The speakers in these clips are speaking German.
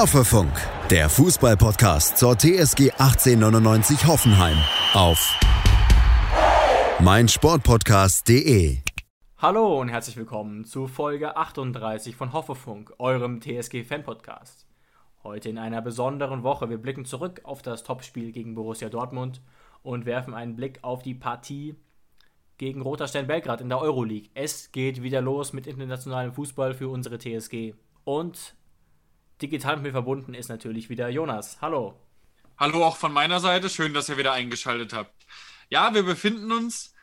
Hoffefunk, der Fußballpodcast zur TSG 1899 Hoffenheim auf meinsportpodcast.de. Hallo und herzlich willkommen zu Folge 38 von Hoffefunk, eurem TSG Fan Podcast. Heute in einer besonderen Woche. Wir blicken zurück auf das Topspiel gegen Borussia Dortmund und werfen einen Blick auf die Partie gegen Roter Stern Belgrad in der Euroleague. Es geht wieder los mit internationalem Fußball für unsere TSG. Und digital mit mir verbunden ist natürlich wieder Jonas. Hallo. Hallo auch von meiner Seite. Schön, dass ihr wieder eingeschaltet habt. Ja, wir befinden uns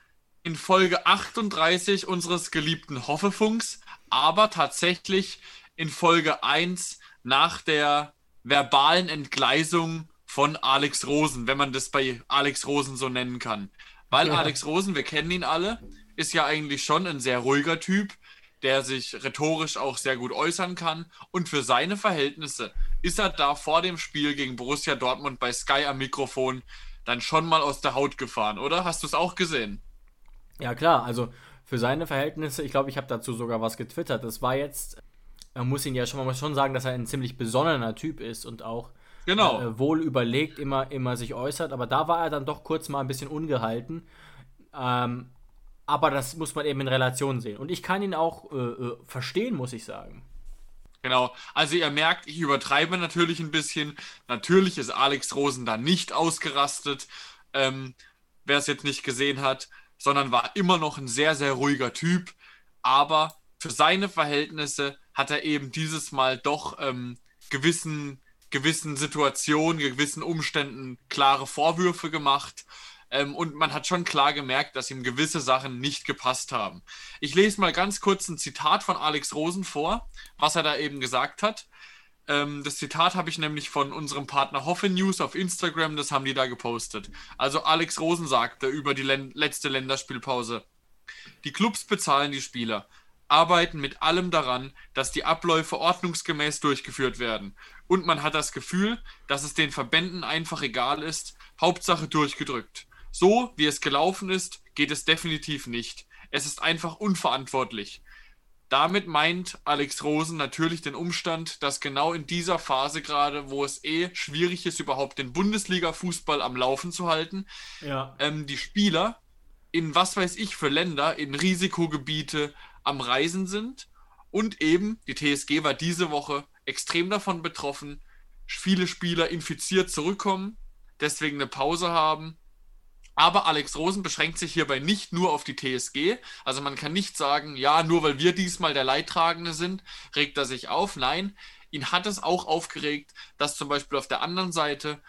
in Folge 38 unseres geliebten Hoffefunks, aber tatsächlich in Folge 1 nach der verbalen Entgleisung von Alex Rosen, wenn man das bei Alex Rosen so nennen kann. Weil ja. Alex Rosen, wir kennen ihn alle, ist ja eigentlich schon ein sehr ruhiger Typ, der sich rhetorisch auch sehr gut äußern kann. Und für seine Verhältnisse ist er da vor dem Spiel gegen Borussia Dortmund bei Sky am Mikrofon dann schon mal aus der Haut gefahren, oder? Hast du es auch gesehen? Ja, klar. Also für seine Verhältnisse, ich glaube, ich habe dazu sogar was getwittert. Das war jetzt, man muss ihn ja schon, man muss schon sagen, dass er ein ziemlich besonnener Typ ist und auch genau. äh, wohl überlegt immer, immer sich äußert. Aber da war er dann doch kurz mal ein bisschen ungehalten. Ähm, aber das muss man eben in Relation sehen. Und ich kann ihn auch äh, äh, verstehen, muss ich sagen. Genau, also ihr merkt, ich übertreibe natürlich ein bisschen. Natürlich ist Alex Rosen da nicht ausgerastet, ähm, wer es jetzt nicht gesehen hat, sondern war immer noch ein sehr, sehr ruhiger Typ. Aber für seine Verhältnisse hat er eben dieses Mal doch ähm, gewissen, gewissen Situationen, gewissen Umständen klare Vorwürfe gemacht. Ähm, und man hat schon klar gemerkt, dass ihm gewisse Sachen nicht gepasst haben. Ich lese mal ganz kurz ein Zitat von Alex Rosen vor, was er da eben gesagt hat. Ähm, das Zitat habe ich nämlich von unserem Partner Hoffe News auf Instagram, das haben die da gepostet. Also Alex Rosen sagte über die Län letzte Länderspielpause. Die Clubs bezahlen die Spieler, arbeiten mit allem daran, dass die Abläufe ordnungsgemäß durchgeführt werden. Und man hat das Gefühl, dass es den Verbänden einfach egal ist, Hauptsache durchgedrückt. So wie es gelaufen ist, geht es definitiv nicht. Es ist einfach unverantwortlich. Damit meint Alex Rosen natürlich den Umstand, dass genau in dieser Phase gerade, wo es eh schwierig ist, überhaupt den Bundesliga-Fußball am Laufen zu halten, ja. ähm, die Spieler in was weiß ich für Länder, in Risikogebiete am Reisen sind. Und eben, die TSG war diese Woche extrem davon betroffen, viele Spieler infiziert zurückkommen, deswegen eine Pause haben aber Alex Rosen beschränkt sich hierbei nicht nur auf die TSG. Also man kann nicht sagen, ja, nur weil wir diesmal der Leidtragende sind, regt er sich auf. Nein, ihn hat es auch aufgeregt, dass zum Beispiel auf der anderen Seite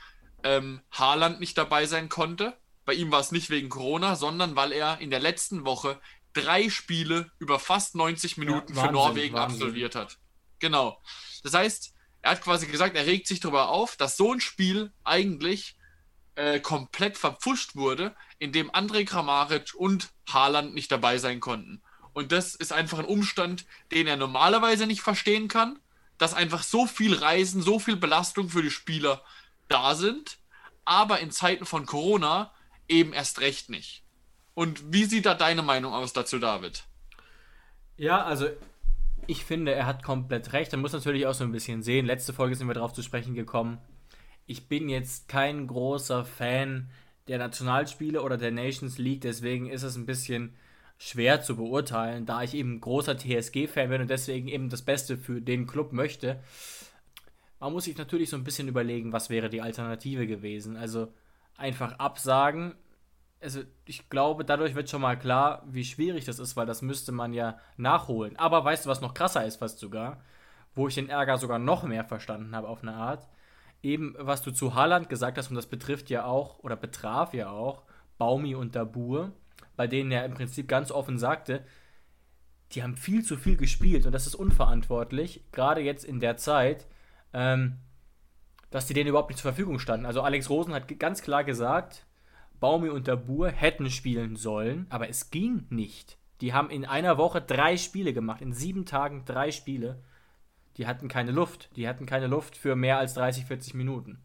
ähm, Haaland nicht dabei sein konnte. Bei ihm war es nicht wegen Corona, sondern weil er in der letzten Woche drei Spiele über fast 90 Minuten ja, Wahnsinn, für Norwegen Wahnsinn. absolviert hat. Genau. Das heißt, er hat quasi gesagt, er regt sich darüber auf, dass so ein Spiel eigentlich äh, komplett verpfuscht wurde, indem André Kramaric und Haaland nicht dabei sein konnten. Und das ist einfach ein Umstand, den er normalerweise nicht verstehen kann, dass einfach so viel Reisen, so viel Belastung für die Spieler da sind, aber in Zeiten von Corona eben erst recht nicht. Und wie sieht da deine Meinung aus dazu, David? Ja, also ich finde, er hat komplett recht. Er muss natürlich auch so ein bisschen sehen. Letzte Folge sind wir darauf zu sprechen gekommen ich bin jetzt kein großer Fan der Nationalspiele oder der Nations League, deswegen ist es ein bisschen schwer zu beurteilen, da ich eben großer TSG-Fan bin und deswegen eben das Beste für den Club möchte. Man muss sich natürlich so ein bisschen überlegen, was wäre die Alternative gewesen. Also einfach absagen. Also ich glaube, dadurch wird schon mal klar, wie schwierig das ist, weil das müsste man ja nachholen. Aber weißt du, was noch krasser ist fast sogar? Wo ich den Ärger sogar noch mehr verstanden habe auf eine Art eben, was du zu Haaland gesagt hast, und das betrifft ja auch, oder betraf ja auch, Baumi und Dabur, bei denen er im Prinzip ganz offen sagte, die haben viel zu viel gespielt und das ist unverantwortlich, gerade jetzt in der Zeit, ähm, dass die denen überhaupt nicht zur Verfügung standen. Also Alex Rosen hat ganz klar gesagt, Baumi und Dabur hätten spielen sollen, aber es ging nicht. Die haben in einer Woche drei Spiele gemacht, in sieben Tagen drei Spiele die hatten keine Luft. Die hatten keine Luft für mehr als 30, 40 Minuten.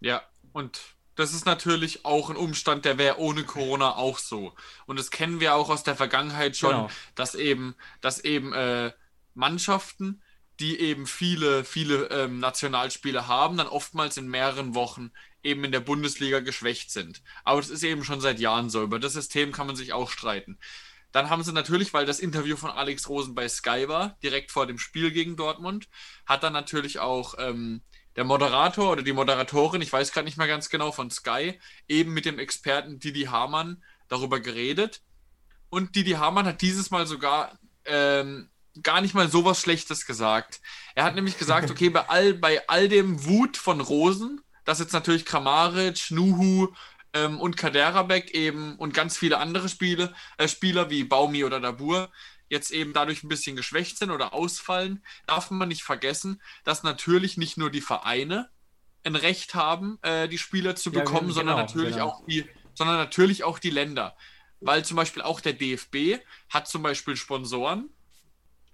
Ja, und das ist natürlich auch ein Umstand, der wäre ohne Corona auch so. Und das kennen wir auch aus der Vergangenheit schon, genau. dass eben, dass eben äh, Mannschaften, die eben viele, viele ähm, Nationalspieler haben, dann oftmals in mehreren Wochen eben in der Bundesliga geschwächt sind. Aber das ist eben schon seit Jahren so. Über das System kann man sich auch streiten. Dann haben sie natürlich, weil das Interview von Alex Rosen bei Sky war, direkt vor dem Spiel gegen Dortmund, hat dann natürlich auch ähm, der Moderator oder die Moderatorin, ich weiß gerade nicht mehr ganz genau, von Sky, eben mit dem Experten Didi Hamann darüber geredet. Und Didi Hamann hat dieses Mal sogar ähm, gar nicht mal sowas Schlechtes gesagt. Er hat nämlich gesagt, okay, bei all, bei all dem Wut von Rosen, dass jetzt natürlich Kramaric, Nuhu ähm, und Kaderabek eben und ganz viele andere Spiele, äh, Spieler wie Baumi oder Dabur jetzt eben dadurch ein bisschen geschwächt sind oder ausfallen, darf man nicht vergessen, dass natürlich nicht nur die Vereine ein Recht haben, äh, die Spieler zu bekommen, genau, sondern natürlich genau. auch die, sondern natürlich auch die Länder. Weil zum Beispiel auch der DFB hat zum Beispiel Sponsoren,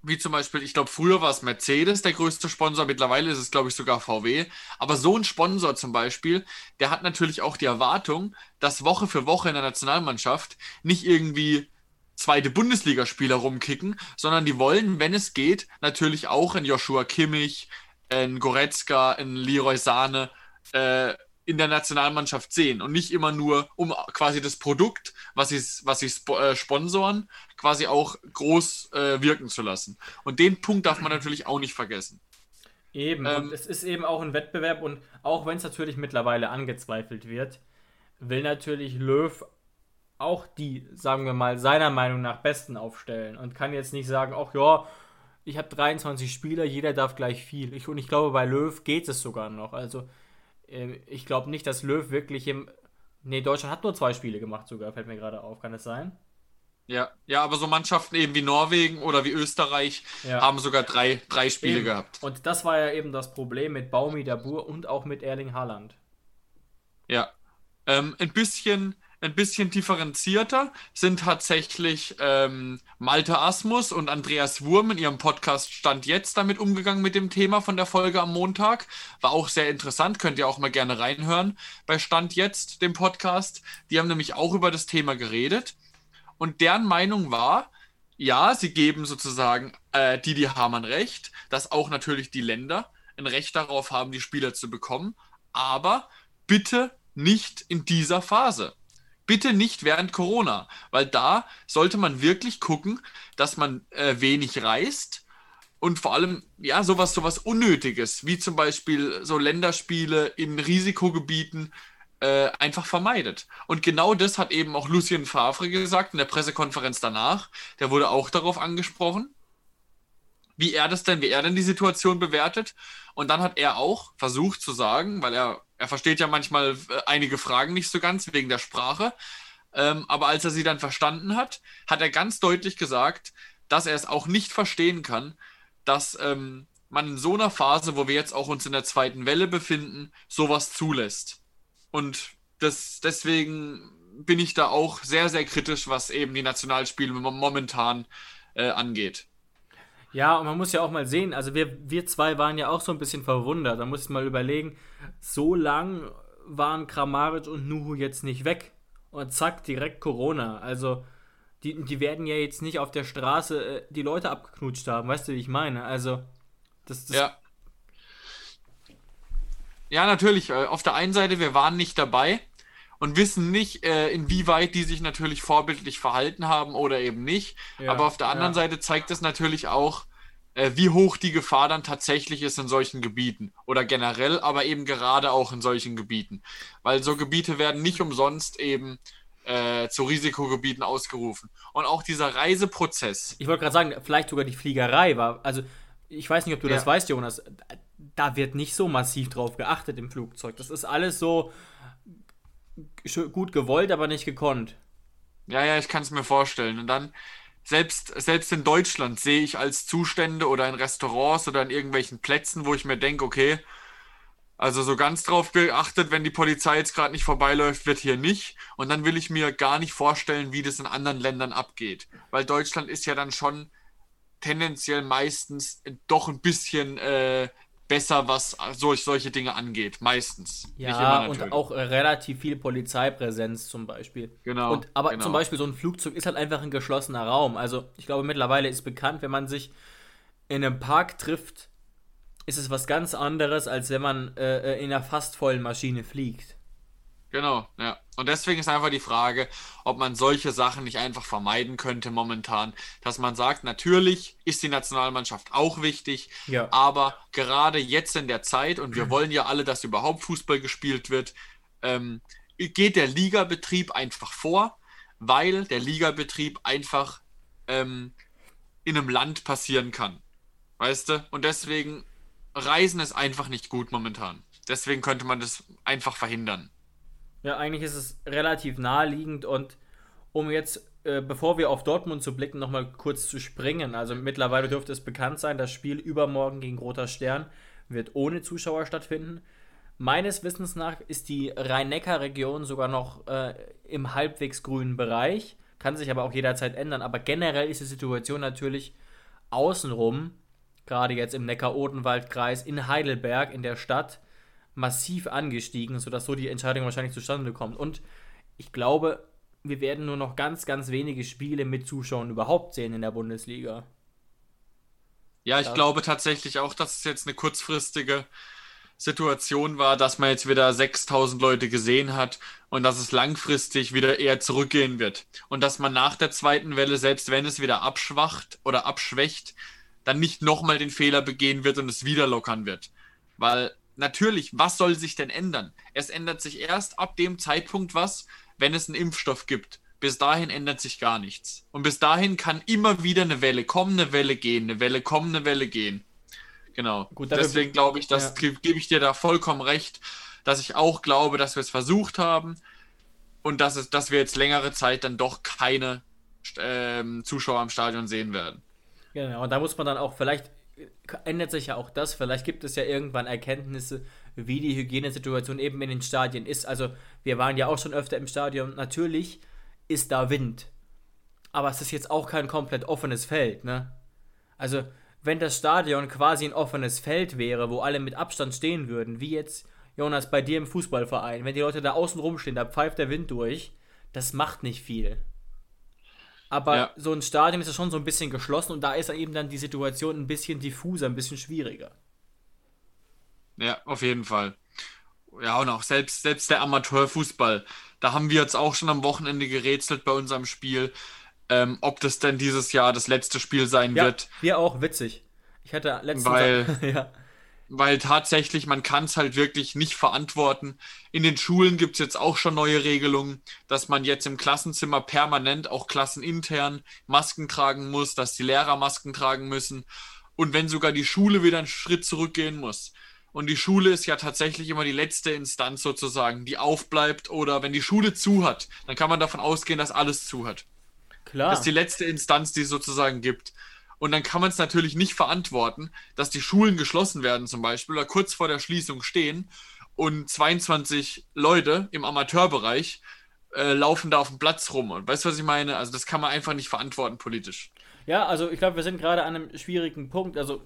wie zum Beispiel, ich glaube, früher war es Mercedes der größte Sponsor, mittlerweile ist es, glaube ich, sogar VW. Aber so ein Sponsor zum Beispiel, der hat natürlich auch die Erwartung, dass Woche für Woche in der Nationalmannschaft nicht irgendwie zweite Bundesligaspieler rumkicken, sondern die wollen, wenn es geht, natürlich auch in Joshua Kimmich, in Goretzka, in Leroy Sahne, äh, in der Nationalmannschaft sehen und nicht immer nur, um quasi das Produkt, was sie, was sie äh, sponsoren, quasi auch groß äh, wirken zu lassen. Und den Punkt darf man natürlich auch nicht vergessen. Eben, ähm, es ist eben auch ein Wettbewerb und auch wenn es natürlich mittlerweile angezweifelt wird, will natürlich Löw auch die, sagen wir mal, seiner Meinung nach Besten aufstellen und kann jetzt nicht sagen, ach ja, ich habe 23 Spieler, jeder darf gleich viel. Ich, und ich glaube, bei Löw geht es sogar noch. Also ich glaube nicht, dass Löw wirklich im. Nee, Deutschland hat nur zwei Spiele gemacht, sogar, fällt mir gerade auf. Kann es sein? Ja, ja, aber so Mannschaften eben wie Norwegen oder wie Österreich ja. haben sogar drei, drei Spiele eben. gehabt. Und das war ja eben das Problem mit Baumi Dabur und auch mit Erling Haaland. Ja. Ähm, ein bisschen ein bisschen differenzierter sind tatsächlich ähm, Malte Asmus und Andreas Wurm in ihrem Podcast Stand jetzt damit umgegangen mit dem Thema von der Folge am Montag. War auch sehr interessant, könnt ihr auch mal gerne reinhören bei Stand jetzt, dem Podcast. Die haben nämlich auch über das Thema geredet. Und deren Meinung war, ja, sie geben sozusagen äh, Didi Hamann recht, dass auch natürlich die Länder ein Recht darauf haben, die Spieler zu bekommen, aber bitte nicht in dieser Phase. Bitte nicht während Corona, weil da sollte man wirklich gucken, dass man äh, wenig reist und vor allem ja sowas sowas Unnötiges, wie zum Beispiel so Länderspiele in Risikogebieten äh, einfach vermeidet. Und genau das hat eben auch Lucien Favre gesagt in der Pressekonferenz danach. Der wurde auch darauf angesprochen, wie er das denn, wie er denn die Situation bewertet. Und dann hat er auch versucht zu sagen, weil er er versteht ja manchmal äh, einige Fragen nicht so ganz wegen der Sprache. Ähm, aber als er sie dann verstanden hat, hat er ganz deutlich gesagt, dass er es auch nicht verstehen kann, dass ähm, man in so einer Phase, wo wir jetzt auch uns in der zweiten Welle befinden, sowas zulässt. Und das, deswegen bin ich da auch sehr, sehr kritisch, was eben die Nationalspiele momentan äh, angeht. Ja, und man muss ja auch mal sehen, also wir, wir zwei waren ja auch so ein bisschen verwundert. Da muss ich mal überlegen, so lang waren Kramaric und Nuhu jetzt nicht weg. Und zack, direkt Corona. Also, die, die werden ja jetzt nicht auf der Straße äh, die Leute abgeknutscht haben. Weißt du, wie ich meine? Also, das, das Ja. Ja, natürlich. Äh, auf der einen Seite, wir waren nicht dabei und wissen nicht, äh, inwieweit die sich natürlich vorbildlich verhalten haben oder eben nicht. Ja, Aber auf der anderen ja. Seite zeigt es natürlich auch, äh, wie hoch die Gefahr dann tatsächlich ist in solchen Gebieten. Oder generell, aber eben gerade auch in solchen Gebieten. Weil so Gebiete werden nicht umsonst eben äh, zu Risikogebieten ausgerufen. Und auch dieser Reiseprozess. Ich wollte gerade sagen, vielleicht sogar die Fliegerei war. Also, ich weiß nicht, ob du ja. das weißt, Jonas. Da wird nicht so massiv drauf geachtet im Flugzeug. Das ist alles so gut gewollt, aber nicht gekonnt. Ja, ja, ich kann es mir vorstellen. Und dann, selbst, selbst in Deutschland sehe ich als Zustände oder in Restaurants oder in irgendwelchen Plätzen, wo ich mir denke, okay, also so ganz drauf geachtet, wenn die Polizei jetzt gerade nicht vorbeiläuft, wird hier nicht. Und dann will ich mir gar nicht vorstellen, wie das in anderen Ländern abgeht. Weil Deutschland ist ja dann schon tendenziell meistens doch ein bisschen äh, besser, was solch, solche Dinge angeht. Meistens. Ja, und auch äh, relativ viel Polizeipräsenz zum Beispiel. Genau. Und, aber genau. zum Beispiel so ein Flugzeug ist halt einfach ein geschlossener Raum. Also ich glaube mittlerweile ist bekannt, wenn man sich in einem Park trifft, ist es was ganz anderes, als wenn man äh, in einer fast vollen Maschine fliegt. Genau, ja. Und deswegen ist einfach die Frage, ob man solche Sachen nicht einfach vermeiden könnte momentan. Dass man sagt, natürlich ist die Nationalmannschaft auch wichtig, Ja. aber gerade jetzt in der Zeit, und wir wollen ja alle, dass überhaupt Fußball gespielt wird, ähm, geht der Ligabetrieb einfach vor, weil der Ligabetrieb einfach ähm, in einem Land passieren kann. Weißt du? Und deswegen, Reisen ist einfach nicht gut momentan. Deswegen könnte man das einfach verhindern. Ja, eigentlich ist es relativ naheliegend und um jetzt, äh, bevor wir auf Dortmund zu blicken, nochmal kurz zu springen. Also mittlerweile dürfte es bekannt sein, das Spiel übermorgen gegen Roter Stern wird ohne Zuschauer stattfinden. Meines Wissens nach ist die Rhein-Neckar-Region sogar noch äh, im halbwegs grünen Bereich, kann sich aber auch jederzeit ändern. Aber generell ist die Situation natürlich außenrum, gerade jetzt im Neckar-Odenwald-Kreis in Heidelberg, in der Stadt, massiv angestiegen, sodass so die Entscheidung wahrscheinlich zustande kommt. Und ich glaube, wir werden nur noch ganz, ganz wenige Spiele mit Zuschauern überhaupt sehen in der Bundesliga. Ja, ich Ja. glaube tatsächlich auch, dass es jetzt eine kurzfristige Situation war, dass man jetzt wieder 6000 Leute gesehen hat und dass es langfristig wieder eher zurückgehen wird. Und dass man nach der zweiten Welle, selbst wenn es wieder abschwacht oder abschwächt, dann nicht nochmal den Fehler begehen wird und es wieder lockern wird. Weil natürlich, was soll sich denn ändern? Es ändert sich erst ab dem Zeitpunkt was, wenn es einen Impfstoff gibt. Bis dahin ändert sich gar nichts. Und bis dahin kann immer wieder eine Welle kommen, eine Welle gehen, eine Welle kommen, eine Welle gehen. Genau. Gut, Deswegen glaube ich, das Ja. ge- gebe ich dir da vollkommen recht, dass ich auch glaube, dass wir es versucht haben und dass, es, dass wir jetzt längere Zeit dann doch keine ähm, Zuschauer am Stadion sehen werden. Genau, und da muss man dann auch, vielleicht äh, ändert sich ja auch das, vielleicht gibt es ja irgendwann Erkenntnisse, wie die Hygienesituation eben in den Stadien ist. Also, wir waren ja auch schon öfter im Stadion, natürlich ist da Wind. Aber es ist jetzt auch kein komplett offenes Feld, ne? Also, wenn das Stadion quasi ein offenes Feld wäre, wo alle mit Abstand stehen würden, wie jetzt, Jonas, bei dir im Fußballverein, wenn die Leute da außen rumstehen, da pfeift der Wind durch, das macht nicht viel. Aber Ja. so ein Stadion ist ja schon so ein bisschen geschlossen und da ist dann eben dann die Situation ein bisschen diffuser, ein bisschen schwieriger. Ja, auf jeden Fall. Ja, und auch selbst, selbst der Amateurfußball. Da haben wir jetzt auch schon am Wochenende gerätselt bei unserem Spiel, ähm, ob das denn dieses Jahr das letzte Spiel sein Ja, wird. wir auch, witzig. Ich hatte letztens. Weil- ja. Weil tatsächlich, man kann es halt wirklich nicht verantworten. In den Schulen gibt es jetzt auch schon neue Regelungen, dass man jetzt im Klassenzimmer permanent auch klassenintern Masken tragen muss, dass die Lehrer Masken tragen müssen und wenn sogar die Schule wieder einen Schritt zurückgehen muss. Und die Schule ist ja tatsächlich immer die letzte Instanz sozusagen, die aufbleibt oder wenn die Schule zu hat, dann kann man davon ausgehen, dass alles zu hat. Klar. Das ist die letzte Instanz, die es sozusagen gibt. Und dann kann man es natürlich nicht verantworten, dass die Schulen geschlossen werden zum Beispiel oder kurz vor der Schließung stehen und 22 Leute im Amateurbereich äh, laufen da auf dem Platz rum. Und weißt du, was ich meine? Also das kann man einfach nicht verantworten politisch. Ja, also ich glaube, wir sind gerade an einem schwierigen Punkt. Also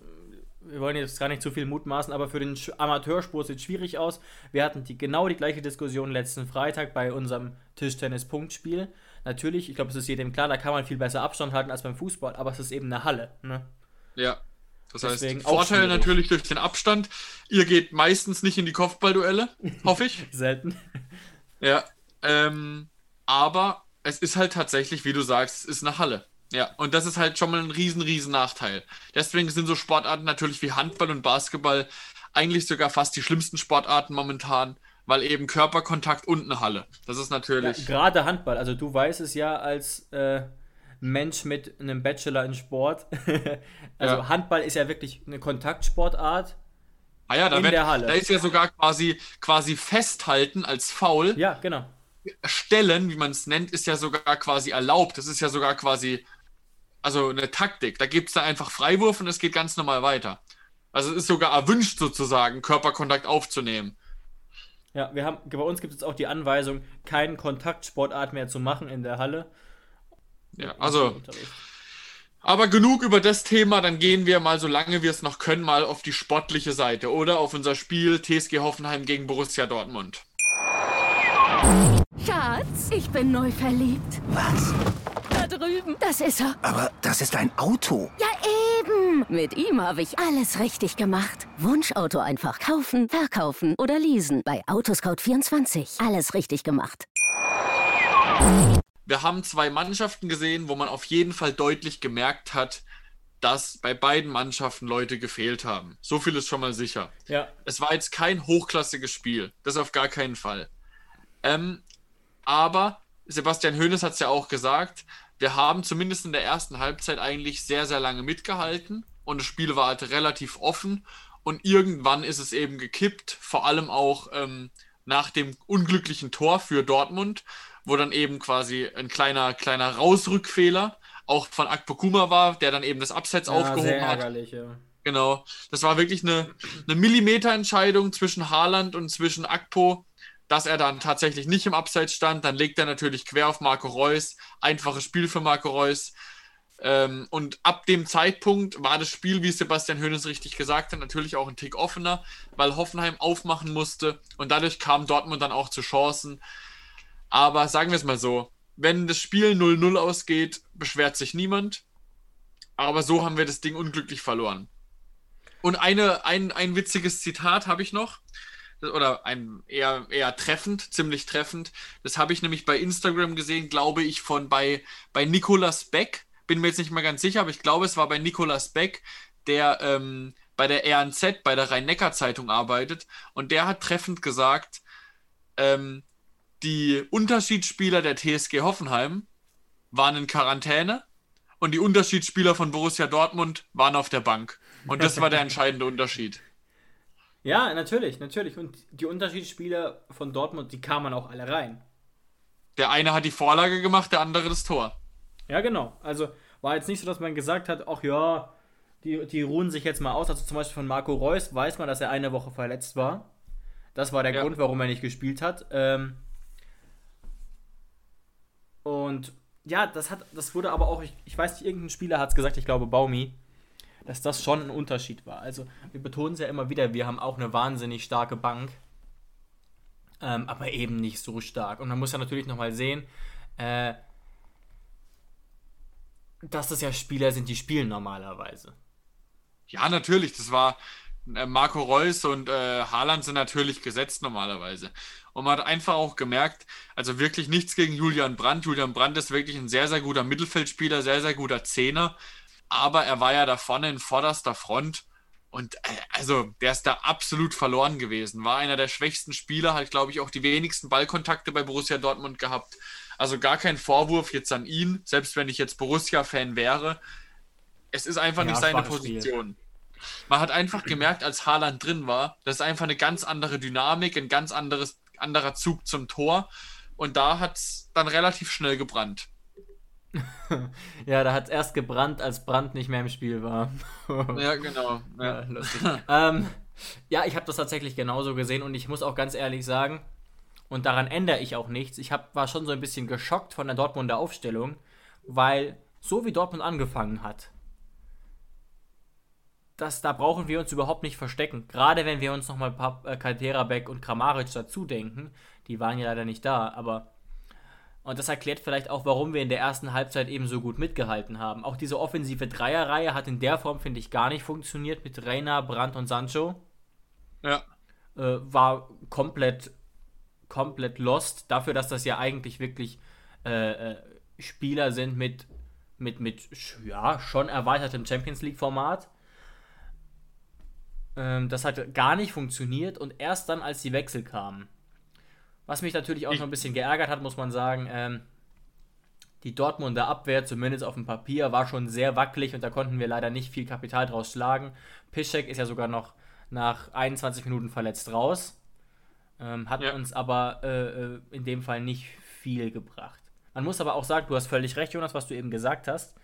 wir wollen jetzt gar nicht zu viel mutmaßen, aber für den Amateursport sieht es schwierig aus. Wir hatten die, genau die gleiche Diskussion letzten Freitag bei unserem Tischtennis-Punktspiel. Natürlich, ich glaube, es ist jedem klar, da kann man viel besser Abstand halten als beim Fußball, aber es ist eben eine Halle. Ne? Ja. Das Deswegen heißt, Vorteil natürlich durch den Abstand. Ihr geht meistens nicht in die Kopfballduelle, hoffe ich. Selten. Ja, ähm, aber es ist halt tatsächlich, wie du sagst, es ist eine Halle. Ja, und das ist halt schon mal ein riesen, riesen Nachteil. Deswegen sind so Sportarten natürlich wie Handball und Basketball eigentlich sogar fast die schlimmsten Sportarten momentan, weil eben Körperkontakt und eine Halle. Das ist Ja, natürlich. gerade Handball. Also du weißt es ja als äh, Mensch mit einem Bachelor in Sport. also Ja. Handball ist ja wirklich eine Kontaktsportart. ah ja, da, in wird, der Halle. da ist ja sogar quasi, quasi festhalten als Foul. Ja, genau. Stellen, wie man es nennt, ist ja sogar quasi erlaubt. Das ist ja sogar quasi, also eine Taktik. Da gibt es da einfach Freiwurf und es geht ganz normal weiter. Also es ist sogar erwünscht sozusagen, Körperkontakt aufzunehmen. Ja, wir haben, bei uns gibt es auch die Anweisung, keinen Kontaktsportart mehr zu machen in der Halle. Ja, also, aber genug über das Thema, dann gehen wir mal, solange wir es noch können, mal auf die sportliche Seite oder auf unser Spiel TSG Hoffenheim gegen Borussia Dortmund. Schatz, ich bin neu verliebt. Was? Da drüben. Das ist er. Aber das ist ein Auto. Ja, Leben. Mit ihm habe ich alles richtig gemacht. Wunschauto einfach kaufen, verkaufen oder leasen. Bei Autoscout24. Alles richtig gemacht. Wir haben zwei Mannschaften gesehen, wo man auf jeden Fall deutlich gemerkt hat, dass bei beiden Mannschaften Leute gefehlt haben. So viel ist schon mal sicher. Ja. Es war jetzt kein hochklassiges Spiel. Das auf gar keinen Fall. Ähm, aber Sebastian Hoeneß hat es ja auch gesagt, wir haben zumindest in der ersten Halbzeit eigentlich sehr, sehr lange mitgehalten und das Spiel war halt relativ offen und irgendwann ist es eben gekippt, vor allem auch ähm, nach dem unglücklichen Tor für Dortmund, wo dann eben quasi ein kleiner, kleiner Rausrückfehler auch von Akpokuma war, der dann eben das Abseits ja, aufgehoben sehr hat. ärgerlich, ja. Genau. Das war wirklich eine, eine Millimeterentscheidung zwischen Haaland und zwischen Akpo, dass er dann tatsächlich nicht im Abseits stand. Dann legt er natürlich quer auf Marco Reus. Einfaches Spiel für Marco Reus. Ähm, und ab dem Zeitpunkt war das Spiel, wie Sebastian Hoeneß richtig gesagt hat, natürlich auch ein Tick offener, weil Hoffenheim aufmachen musste und dadurch kam Dortmund dann auch zu Chancen. Aber sagen wir es mal so, wenn das Spiel 0-0 ausgeht, beschwert sich niemand. Aber so haben wir das Ding unglücklich verloren. Und eine, ein, ein witziges Zitat habe ich noch. Oder ein eher, eher treffend, ziemlich treffend. Das habe ich nämlich bei Instagram gesehen, glaube ich, von bei, bei Nicolas Beck. Bin mir jetzt nicht mal ganz sicher, aber ich glaube, es war bei Nicolas Beck, der ähm, bei der RNZ, bei der Rhein-Neckar-Zeitung arbeitet. Und der hat treffend gesagt, ähm, die Unterschiedsspieler der TSG Hoffenheim waren in Quarantäne und die Unterschiedsspieler von Borussia Dortmund waren auf der Bank. Und das war der entscheidende Unterschied. Ja, natürlich, natürlich. Und die Unterschiedsspieler von Dortmund, die kamen auch alle rein. Der eine hat die Vorlage gemacht, der andere das Tor. Ja, genau. Also war jetzt nicht so, dass man gesagt hat, ach ja, die, die ruhen sich jetzt mal aus. Also zum Beispiel von Marco Reus weiß man, dass er eine Woche verletzt war. Das war der Ja. Grund, warum er nicht gespielt hat. Ähm, und ja, das hat, das wurde aber auch, ich, ich weiß nicht, irgendein Spieler hat es gesagt, ich glaube Baumi, dass das schon ein Unterschied war. Also wir betonen es ja immer wieder, wir haben auch eine wahnsinnig starke Bank, ähm, aber eben nicht so stark. Und man muss ja natürlich nochmal sehen, äh, dass das ja Spieler sind, die spielen normalerweise. Ja, natürlich, das war äh, Marco Reus und äh, Haaland sind natürlich gesetzt normalerweise. Und man hat einfach auch gemerkt, also wirklich nichts gegen Julian Brandt. Julian Brandt ist wirklich ein sehr, sehr guter Mittelfeldspieler, sehr, sehr guter Zehner. Aber er war ja da vorne in vorderster Front. Und äh, also, der ist da absolut verloren gewesen. War einer der schwächsten Spieler, hat, glaube ich, auch die wenigsten Ballkontakte bei Borussia Dortmund gehabt. Also gar kein Vorwurf jetzt an ihn, selbst wenn ich jetzt Borussia-Fan wäre. Es ist einfach Ja, nicht seine. Position. Man hat einfach gemerkt, als Haaland drin war, das ist einfach eine ganz andere Dynamik, ein ganz anderes, anderer Zug zum Tor. Und da hat es dann relativ schnell gebrannt. Ja, da hat es erst gebrannt, als Brand nicht mehr im Spiel war. Ja, genau. Ja, Ja. lustig. ähm, ja, ich habe das tatsächlich genauso gesehen und ich muss auch ganz ehrlich sagen, und daran ändere ich auch nichts. Ich hab, war schon so ein bisschen geschockt von der Dortmunder Aufstellung, weil so wie Dortmund angefangen hat, das, da brauchen wir uns überhaupt nicht verstecken. Gerade wenn wir uns nochmal Pap- äh, Kalterabek und Kramaric dazu denken. Die waren ja leider nicht da, aber. Und das erklärt vielleicht auch, warum wir in der ersten Halbzeit eben so gut mitgehalten haben. Auch diese offensive Dreierreihe hat in der Form, finde ich, gar nicht funktioniert mit Reina, Brandt und Sancho. ja. Äh, war komplett, komplett lost. Dafür, dass das ja eigentlich wirklich äh, äh, Spieler sind mit, mit, mit, ja, schon erweitertem Champions League-Format. Ähm, das hat gar nicht funktioniert und erst dann, als die Wechsel kamen. Was mich natürlich auch Ich- noch ein bisschen geärgert hat, muss man sagen, ähm, die Dortmunder Abwehr, zumindest auf dem Papier, war schon sehr wackelig und da konnten wir leider nicht viel Kapital draus schlagen. Piszczek ist ja sogar noch nach 21 Minuten verletzt raus. Ähm, hat Ja. uns aber äh, äh, in dem Fall nicht viel gebracht. Man muss aber auch sagen, du hast völlig recht, Jonas, was du eben gesagt hast.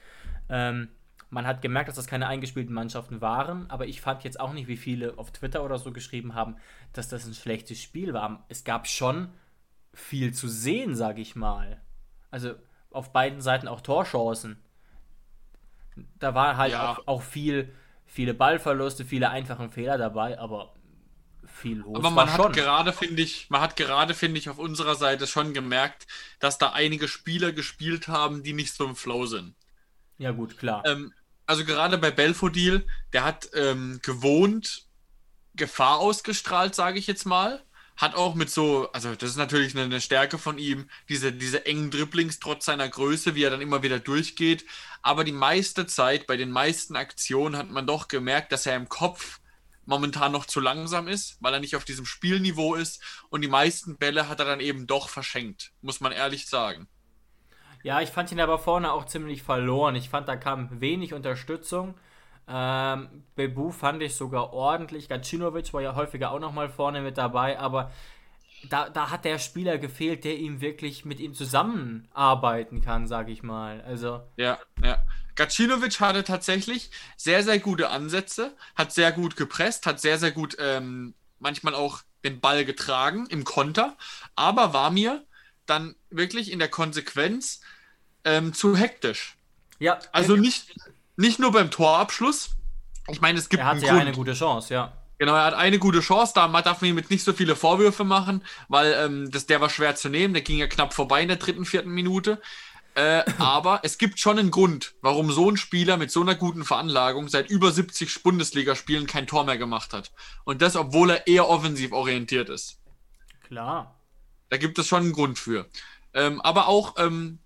Ähm, man hat gemerkt, dass das keine eingespielten Mannschaften waren, aber ich fand jetzt auch nicht, wie viele auf Twitter oder so geschrieben haben, dass das ein schlechtes Spiel war. Es gab schon viel zu sehen, sage ich mal. Also auf beiden Seiten auch Torchancen. Da war halt Ja. auch, auch viel, viele Ballverluste, viele einfache Fehler dabei, aber viel los Aber man schon. hat gerade, finde ich, man hat gerade, finde ich, auf unserer Seite schon gemerkt, dass da einige Spieler gespielt haben, die nicht so im Flow sind. ja gut, klar. Ähm, also gerade bei Belfodil, der hat ähm, gewohnt Gefahr ausgestrahlt, sage ich jetzt mal. Hat auch mit so, also das ist natürlich eine, eine, Stärke von ihm, diese, diese engen Dribblings trotz seiner Größe, wie er dann immer wieder durchgeht. Aber die meiste Zeit, bei den meisten Aktionen, hat man doch gemerkt, dass er im Kopf momentan noch zu langsam ist, weil er nicht auf diesem Spielniveau ist. Und die meisten Bälle hat er dann eben doch verschenkt, muss man ehrlich sagen. Ja, ich fand ihn aber vorne auch ziemlich verloren. Ich fand, da kam wenig Unterstützung. Ähm, Bebu fand ich sogar ordentlich. Gacinovic war ja häufiger auch nochmal vorne mit dabei, aber da, da hat der Spieler gefehlt, der ihm wirklich mit ihm zusammenarbeiten kann, sag ich mal. Also. Ja, ja. Gacinovic hatte tatsächlich sehr, sehr gute Ansätze, hat sehr gut gepresst, hat sehr, sehr gut ähm, manchmal auch den Ball getragen im Konter, aber war mir dann wirklich in der Konsequenz ähm, zu hektisch. Ja. Also nicht, nicht nur beim Torabschluss. Ich meine, es gibt. Er hatte ja eine gute Chance, ja. Genau, er hat eine gute Chance, da darf man ihm jetzt nicht so viele Vorwürfe machen, weil ähm, das, der war schwer zu nehmen, der ging ja knapp vorbei in der dritten, vierten Minute. Äh, aber es gibt schon einen Grund, warum so ein Spieler mit so einer guten Veranlagung seit über 70 Bundesligaspielen kein Tor mehr gemacht hat. Und das, obwohl er eher offensiv orientiert ist. Klar. Da gibt es schon einen Grund für. Ähm, aber auch ähm,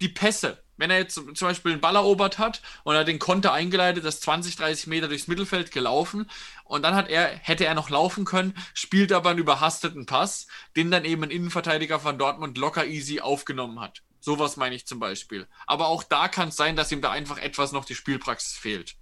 die Pässe wenn er jetzt zum Beispiel einen Ball erobert hat und er den Konter eingeleitet, das 20, 30 Meter durchs Mittelfeld gelaufen und dann hat er, hätte er noch laufen können, spielt aber einen überhasteten Pass, den dann eben ein Innenverteidiger von Dortmund locker easy aufgenommen hat. Sowas meine ich zum Beispiel. Aber auch da kann es sein, dass ihm da einfach etwas noch die Spielpraxis fehlt.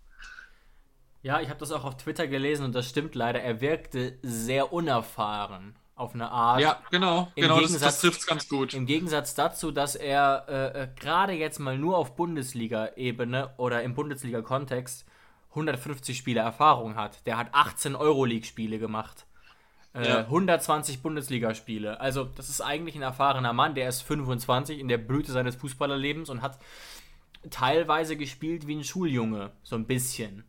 Ja, ich habe das auch auf Twitter gelesen und das stimmt leider. Er wirkte sehr unerfahren auf eine Art. Ja, genau, Im genau, Gegensatz, das, das trifft ganz gut. Im Gegensatz dazu, dass er äh, äh, gerade jetzt mal nur auf Bundesliga-Ebene oder im Bundesliga-Kontext 150 Spiele Erfahrung hat. Der hat 18 Euroleague-Spiele gemacht. Äh, ja. 120 Bundesligaspiele. Also, das ist eigentlich ein erfahrener Mann, der ist 25 in der Blüte seines Fußballerlebens und hat teilweise gespielt wie ein Schuljunge, so ein bisschen.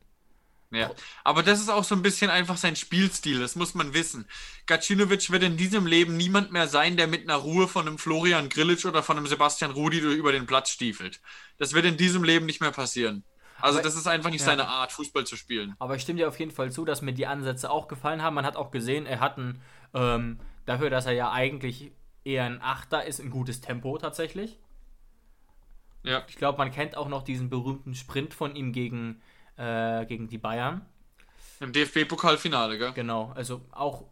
Ja, aber das ist auch so ein bisschen einfach sein Spielstil, das muss man wissen. Gacinovic wird in diesem Leben niemand mehr sein, der mit einer Ruhe von einem Florian Grillitsch oder von einem Sebastian Rudi über den Platz stiefelt. Das wird in diesem Leben nicht mehr passieren. Also das ist einfach nicht ja. seine Art, Fußball zu spielen. Aber ich stimme dir auf jeden Fall zu, dass mir die Ansätze auch gefallen haben. Man hat auch gesehen, er hat ein, ähm, dafür, dass er ja eigentlich eher ein Achter ist, ein gutes Tempo tatsächlich. Ja. Ich glaube, man kennt auch noch diesen berühmten Sprint von ihm gegen äh, gegen die Bayern. Im DFB-Pokalfinale, gell? Genau, also auch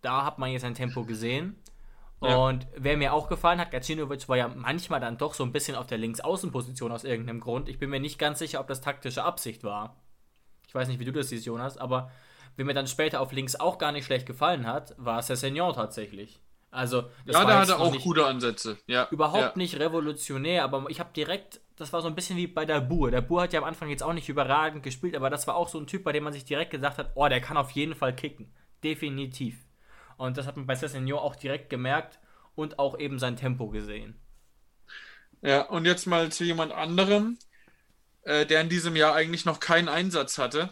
da hat man jetzt ein Tempo gesehen. Ja. Und wer mir auch gefallen hat, Gacinovic war ja manchmal dann doch so ein bisschen auf der Linksaußenposition aus irgendeinem Grund. Ich bin mir nicht ganz sicher, ob das taktische Absicht war. Ich weiß nicht, wie du das siehst, Jonas, aber wer mir dann später auf links auch gar nicht schlecht gefallen hat, war Sessignon tatsächlich. Also, das ja, da hat er auch gute Ansätze. Ja, überhaupt ja. nicht revolutionär, aber ich habe direkt das war so ein bisschen wie bei der Bur. Der Bur hat ja am Anfang jetzt auch nicht überragend gespielt, aber das war auch so ein Typ, bei dem man sich direkt gesagt hat, oh, der kann auf jeden Fall kicken. Definitiv. Und das hat man bei Cessignon auch direkt gemerkt und auch eben sein Tempo gesehen. Ja, und jetzt mal zu jemand anderem, äh, der in diesem Jahr eigentlich noch keinen Einsatz hatte.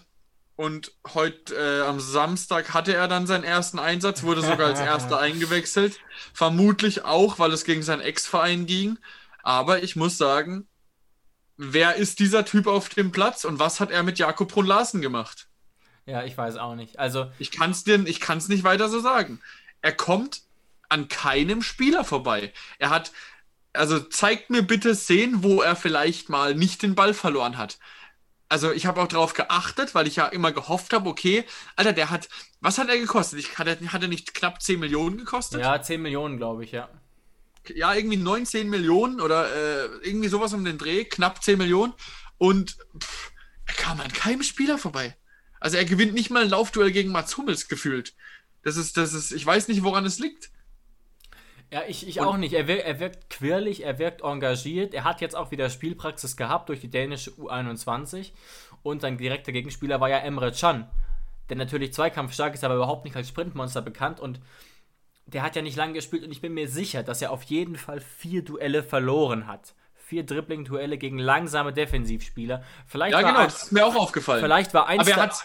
Und heute äh, am Samstag hatte er dann seinen ersten Einsatz, wurde sogar als erster eingewechselt. Vermutlich auch, weil es gegen seinen Ex-Verein ging. Aber ich muss sagen, wer ist dieser Typ auf dem Platz und was hat er mit Jakob Brun Larsen gemacht? Ja, ich weiß auch nicht. Also ich kann es dir, ich kann es nicht weiter so sagen. Er kommt an keinem Spieler vorbei. Er hat, also zeigt mir bitte Szenen, wo er vielleicht mal nicht den Ball verloren hat. Also ich habe auch darauf geachtet, weil ich ja immer gehofft habe, okay, Alter, der hat, was hat er gekostet? Ich, hat, er, hat er nicht knapp 10 Millionen gekostet? Ja, 10 Millionen, glaube ich, ja ja, irgendwie 19 Millionen oder äh, irgendwie sowas um den Dreh, knapp 10 Millionen. Und pff, er kam an keinem Spieler vorbei. Also er gewinnt nicht mal ein Laufduell gegen Mats Hummels gefühlt. Das ist, das ist, ich weiß nicht, woran es liegt. Ja, ich, ich auch nicht. Er wirkt, er wirkt quirlig, er wirkt engagiert. Er hat jetzt auch wieder Spielpraxis gehabt durch die dänische U21. Und sein direkter Gegenspieler war ja Emre Can, der natürlich zweikampfstark ist, aber überhaupt nicht als Sprintmonster bekannt. Und der hat ja nicht lange gespielt und ich bin mir sicher, dass er auf jeden Fall vier Duelle verloren hat. Vier Dribbling-Duelle gegen langsame Defensivspieler. Vielleicht ja, genau, ein, das ist mir auch aufgefallen. Vielleicht war eins. Aber er hat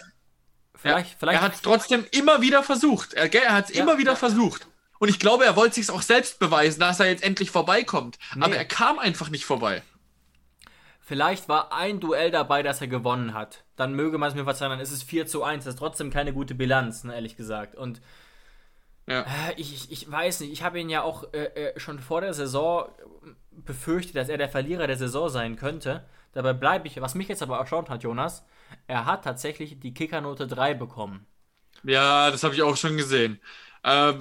vielleicht, vielleicht, er hat trotzdem immer wieder versucht. Er, er hat es ja, immer wieder ja. versucht. Und ich glaube, er wollte sich auch selbst beweisen, dass er jetzt endlich vorbeikommt. Nee. Aber er kam einfach nicht vorbei. Vielleicht war ein Duell dabei, das er gewonnen hat. Dann möge man es mir verzeihen, dann ist es 4 zu 1. Das ist trotzdem keine gute Bilanz, ne, ehrlich gesagt. Und ja. äh, ich, ich weiß nicht, ich habe ihn ja auch äh, äh, schon vor der Saison befürchtet, dass er der Verlierer der Saison sein könnte. Dabei bleibe ich, was mich jetzt aber erstaunt hat, Jonas, er hat tatsächlich die Kickernote 3 bekommen. Ja, das habe ich auch schon gesehen. Äh,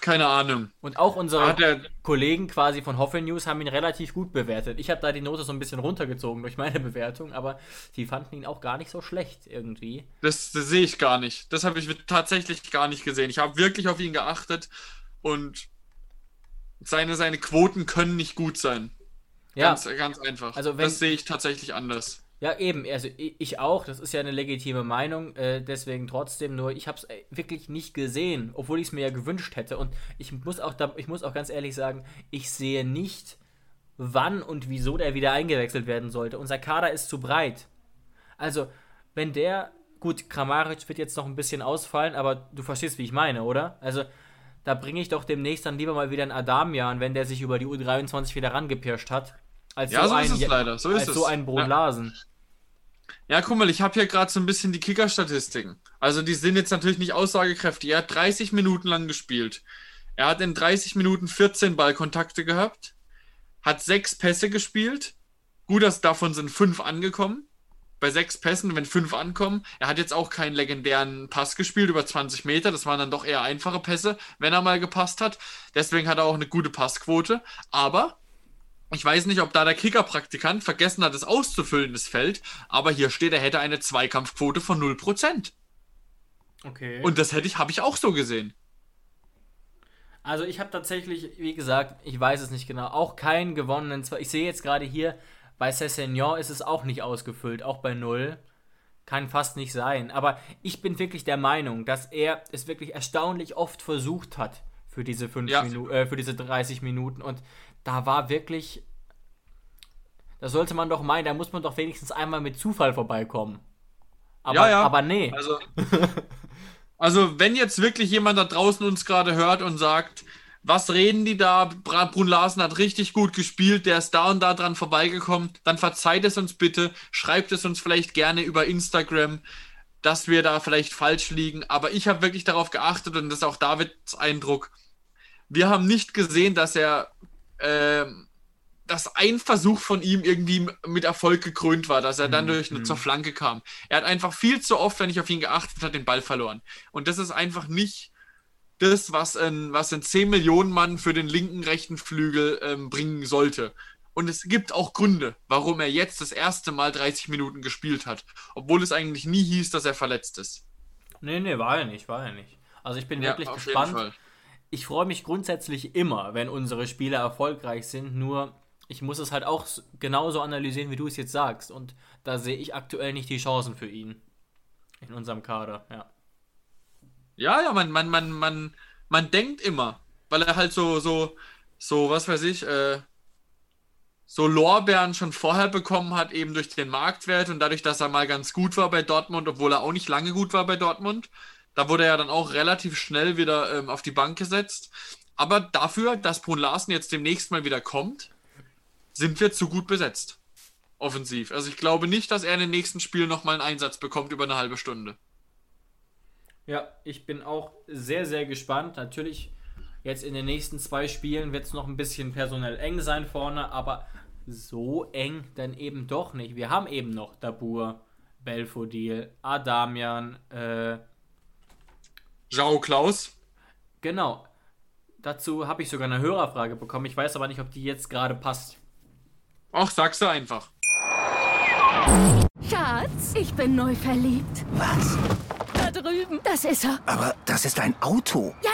keine Ahnung. Und auch unsere der, Kollegen quasi von Hoffel News haben ihn relativ gut bewertet. Ich habe da die Note so ein bisschen runtergezogen durch meine Bewertung, aber die fanden ihn auch gar nicht so schlecht irgendwie. Das, das sehe ich gar nicht. Das habe ich tatsächlich gar nicht gesehen. Ich habe wirklich auf ihn geachtet und seine, seine Quoten können nicht gut sein. Ja. Ganz, ganz einfach. Also wenn, das sehe ich tatsächlich anders. Ja, eben, also ich auch, das ist ja eine legitime Meinung, äh, deswegen trotzdem nur, ich habe es äh, wirklich nicht gesehen, obwohl ich es mir ja gewünscht hätte. Und ich muss, auch da, ich muss auch ganz ehrlich sagen, ich sehe nicht, wann und wieso der wieder eingewechselt werden sollte. Unser Kader ist zu breit. Also, wenn der, gut, Kramaric wird jetzt noch ein bisschen ausfallen, aber du verstehst, wie ich meine, oder? Also, da bringe ich doch demnächst dann lieber mal wieder einen Adamian, wenn der sich über die U23 wieder rangepirscht hat. Als ja, so, so ein, ist es leider. So ist als es. so ein Brunlasen. Ja. Ja, guck mal, ich habe hier gerade so ein bisschen die Kicker-Statistiken. Also die sind jetzt natürlich nicht aussagekräftig. Er hat 30 Minuten lang gespielt. Er hat in 30 Minuten 14 Ballkontakte gehabt, hat sechs Pässe gespielt. Gut, dass davon sind fünf angekommen. Bei sechs Pässen, wenn fünf ankommen. Er hat jetzt auch keinen legendären Pass gespielt über 20 Meter. Das waren dann doch eher einfache Pässe, wenn er mal gepasst hat. Deswegen hat er auch eine gute Passquote. Aber ich weiß nicht, ob da der Kicker-Praktikant vergessen hat, es auszufüllen, das Feld, aber hier steht, er hätte eine Zweikampfquote von 0%. Okay. Und das hätte ich, habe ich auch so gesehen. Also ich habe tatsächlich, wie gesagt, ich weiß es nicht genau, auch keinen gewonnenen. Ich sehe jetzt gerade hier, bei Cessignon ist es auch nicht ausgefüllt, auch bei 0. Kann fast nicht sein. Aber ich bin wirklich der Meinung, dass er es wirklich erstaunlich oft versucht hat für diese, fünf ja. Minu äh, für diese 30 Minuten. Und da war wirklich. Da sollte man doch meinen, da muss man doch wenigstens einmal mit Zufall vorbeikommen. Aber, ja, ja. aber nee. Also, also, wenn jetzt wirklich jemand da draußen uns gerade hört und sagt, was reden die da? Brun Larsen hat richtig gut gespielt, der ist da und da dran vorbeigekommen, dann verzeiht es uns bitte, schreibt es uns vielleicht gerne über Instagram, dass wir da vielleicht falsch liegen. Aber ich habe wirklich darauf geachtet und das ist auch Davids Eindruck. Wir haben nicht gesehen, dass er äh, dass ein Versuch von ihm irgendwie mit Erfolg gekrönt war, dass er dann mhm. durch eine, zur Flanke kam. Er hat einfach viel zu oft, wenn ich auf ihn geachtet habe, den Ball verloren. Und das ist einfach nicht das, was ein, was ein 10 Millionen Mann für den linken rechten Flügel ähm, bringen sollte. Und es gibt auch Gründe, warum er jetzt das erste Mal 30 Minuten gespielt hat, obwohl es eigentlich nie hieß, dass er verletzt ist. Nee, nee, war er nicht, war er nicht. Also ich bin ja, wirklich gespannt ich freue mich grundsätzlich immer, wenn unsere Spiele erfolgreich sind, nur ich muss es halt auch genauso analysieren, wie du es jetzt sagst. Und da sehe ich aktuell nicht die Chancen für ihn. In unserem Kader, ja. Ja, ja, man, man, man, man, man denkt immer, weil er halt so, so, so, was weiß ich, äh, so Lorbeeren schon vorher bekommen hat, eben durch den Marktwert und dadurch, dass er mal ganz gut war bei Dortmund, obwohl er auch nicht lange gut war bei Dortmund. Da wurde er dann auch relativ schnell wieder ähm, auf die Bank gesetzt. Aber dafür, dass Brun Larsen jetzt demnächst mal wieder kommt, sind wir zu gut besetzt. Offensiv. Also ich glaube nicht, dass er in den nächsten Spielen nochmal einen Einsatz bekommt über eine halbe Stunde. Ja, ich bin auch sehr, sehr gespannt. Natürlich, jetzt in den nächsten zwei Spielen wird es noch ein bisschen personell eng sein vorne, aber so eng dann eben doch nicht. Wir haben eben noch Dabur, Belfodil, Adamian, äh, Jao Klaus. Genau. Dazu habe ich sogar eine Hörerfrage bekommen. Ich weiß aber nicht, ob die jetzt gerade passt. Ach, sagst du einfach. Schatz, ich bin neu verliebt. Was? Da drüben. Das ist er. Aber das ist ein Auto. Ja,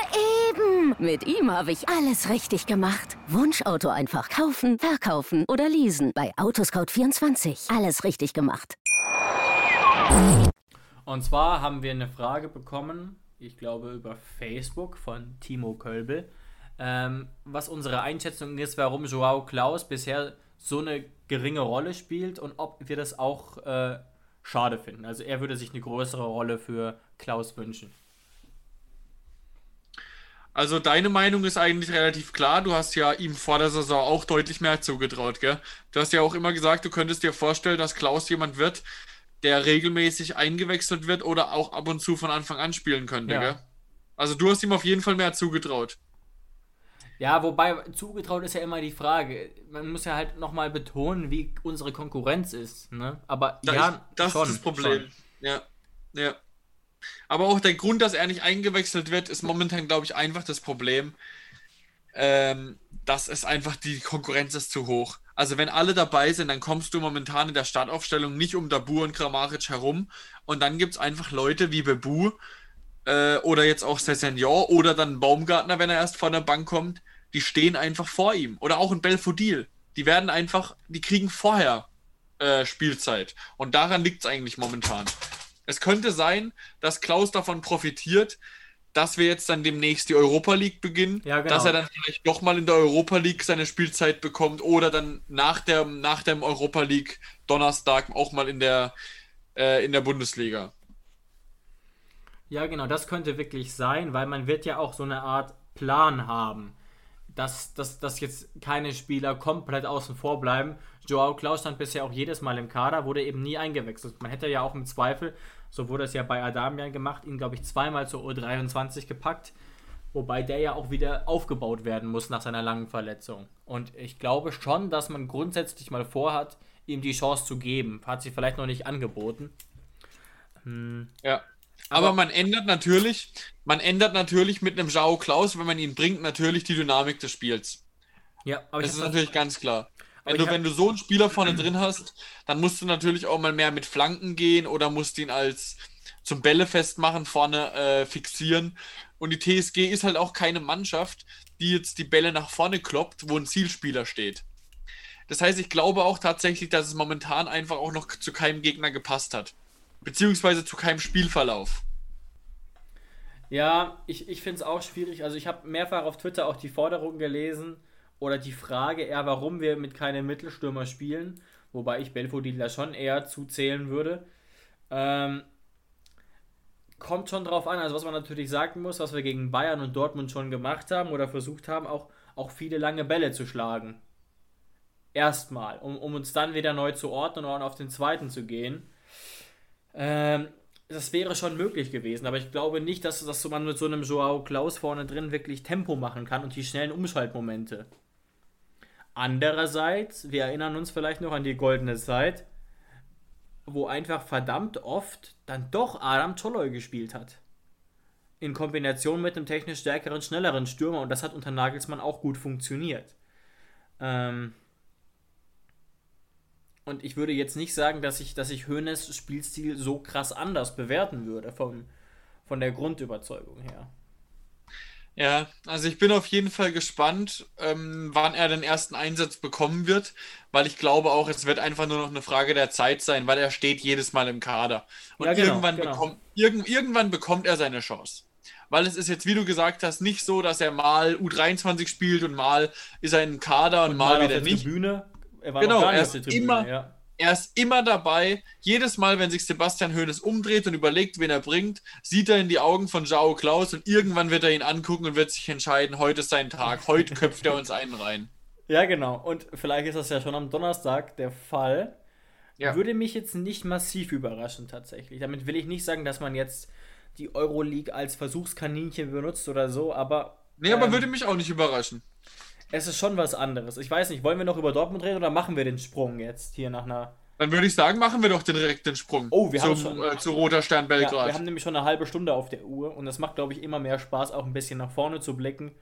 eben. Mit ihm habe ich alles richtig gemacht. Wunschauto einfach kaufen, verkaufen oder leasen. Bei Autoscout24. Alles richtig gemacht. Und zwar haben wir eine Frage bekommen ich glaube über Facebook von Timo Kölbel, ähm, was unsere Einschätzung ist, warum Joao Klaus bisher so eine geringe Rolle spielt und ob wir das auch äh, schade finden. Also er würde sich eine größere Rolle für Klaus wünschen. Also deine Meinung ist eigentlich relativ klar. Du hast ja ihm vor der Saison auch deutlich mehr zugetraut, gell? Du hast ja auch immer gesagt, du könntest dir vorstellen, dass Klaus jemand wird, der regelmäßig eingewechselt wird oder auch ab und zu von Anfang an spielen könnte, Ja. Also du hast ihm auf jeden Fall mehr zugetraut. Ja, wobei zugetraut ist ja immer die Frage. Man muss ja halt nochmal betonen, wie unsere Konkurrenz ist. Ne? Aber Da ja, ist, das schon, ist das Problem. Schon. Ja. Ja. Aber auch der Grund, dass er nicht eingewechselt wird, ist momentan, glaube ich, einfach das Problem, ähm, dass es einfach die Konkurrenz ist zu hoch. Also wenn alle dabei sind, dann kommst du momentan in der Startaufstellung nicht um Dabu und Kramaric herum. Und dann gibt es einfach Leute wie Bebu äh, oder jetzt auch Sessegnon oder dann Baumgartner, wenn er erst von der Bank kommt, die stehen einfach vor ihm. Oder auch ein Belfodil. Die werden einfach, die kriegen vorher äh, Spielzeit. Und daran liegt es eigentlich momentan. Es könnte sein, dass Klaus davon profitiert, dass wir jetzt dann demnächst die Europa League beginnen, Ja, genau. dass er dann vielleicht doch mal in der Europa League seine Spielzeit bekommt oder dann nach, der, nach dem Europa League Donnerstag auch mal in der, äh, in der Bundesliga. Ja, genau, das könnte wirklich sein, weil man wird ja auch so eine Art Plan haben, dass, dass, dass jetzt keine Spieler komplett außen vor bleiben. Joao Klaus stand bisher auch jedes Mal im Kader, wurde eben nie eingewechselt. Man hätte ja auch im Zweifel, so wurde es ja bei Adamian gemacht, ihn, glaube ich, zweimal zur U23 gepackt, wobei der ja auch wieder aufgebaut werden muss nach seiner langen Verletzung. Und ich glaube schon, dass man grundsätzlich mal vorhat, ihm die Chance zu geben. Hat sich vielleicht noch nicht angeboten. Ja. Aber, man ändert natürlich, man ändert natürlich mit einem Jao Klaus, wenn man ihn bringt, natürlich die Dynamik des Spiels. Ja, aber Das ist natürlich ganz klar. Wenn du, hab- wenn du so einen Spieler vorne drin hast, dann musst du natürlich auch mal mehr mit Flanken gehen oder musst ihn als zum Bälle festmachen, vorne äh, fixieren. Und die TSG ist halt auch keine Mannschaft, die jetzt die Bälle nach vorne kloppt, wo ein Zielspieler steht. Das heißt, ich glaube auch tatsächlich, dass es momentan einfach auch noch zu keinem Gegner gepasst hat. Beziehungsweise zu keinem Spielverlauf. Ja, ich, ich finde es auch schwierig. Also ich habe mehrfach auf Twitter auch die Forderung gelesen oder die Frage eher, warum wir mit keinem Mittelstürmer spielen, wobei ich Belfodil da schon eher zuzählen würde. Ähm, kommt schon drauf an, also was man natürlich sagen muss, was wir gegen Bayern und Dortmund schon gemacht haben oder versucht haben, auch, auch viele lange Bälle zu schlagen. Erstmal, um, um uns dann wieder neu zu ordnen und auf den zweiten zu gehen. Ähm, das wäre schon möglich gewesen, aber ich glaube nicht, dass, dass man mit so einem Joao Klaus vorne drin wirklich Tempo machen kann und die schnellen Umschaltmomente. Andererseits, wir erinnern uns vielleicht noch an die goldene Zeit, wo einfach verdammt oft dann doch Adam Tolloy gespielt hat. In Kombination mit einem technisch stärkeren, schnelleren Stürmer und das hat unter Nagelsmann auch gut funktioniert. Ähm, und ich würde jetzt nicht sagen, dass ich, dass ich Hoeneß Spielstil so krass anders bewerten würde, vom, von der Grundüberzeugung her. Ja, also ich bin auf jeden Fall gespannt, ähm, wann er den ersten Einsatz bekommen wird, weil ich glaube auch, es wird einfach nur noch eine Frage der Zeit sein, weil er steht jedes Mal im Kader. Und Ja, genau, irgendwann, genau. Bekommt, irgend, irgendwann bekommt er seine Chance. Weil es ist jetzt, wie du gesagt hast, nicht so, dass er mal U23 spielt und mal ist er im Kader und, mal, auf wieder der nicht. Tribüne. Er war Genau, er auf der ist Tribüne, immer- ja. Er ist immer dabei. Jedes Mal, wenn sich Sebastian Hoeneß umdreht und überlegt, wen er bringt, sieht er in die Augen von Jao Klaus und irgendwann wird er ihn angucken und wird sich entscheiden, heute ist sein Tag, heute köpft er uns einen rein. Ja, genau. Und vielleicht ist das ja schon am Donnerstag der Fall. Ja. Würde mich jetzt nicht massiv überraschen, tatsächlich. Damit will ich nicht sagen, dass man jetzt die Euroleague als Versuchskaninchen benutzt oder so, aber. Nee, aber ähm, würde mich auch nicht überraschen. Es ist schon was anderes. Ich weiß nicht, wollen wir noch über Dortmund reden oder machen wir den Sprung jetzt hier nach einer. Dann würde ich sagen, machen wir doch direkt den Sprung Oh, wir haben zum, schon- äh, zu Roter Stern Ja, Belgrad. wir haben nämlich schon eine halbe Stunde auf der Uhr und das macht, glaube ich, immer mehr Spaß, auch ein bisschen nach vorne zu blicken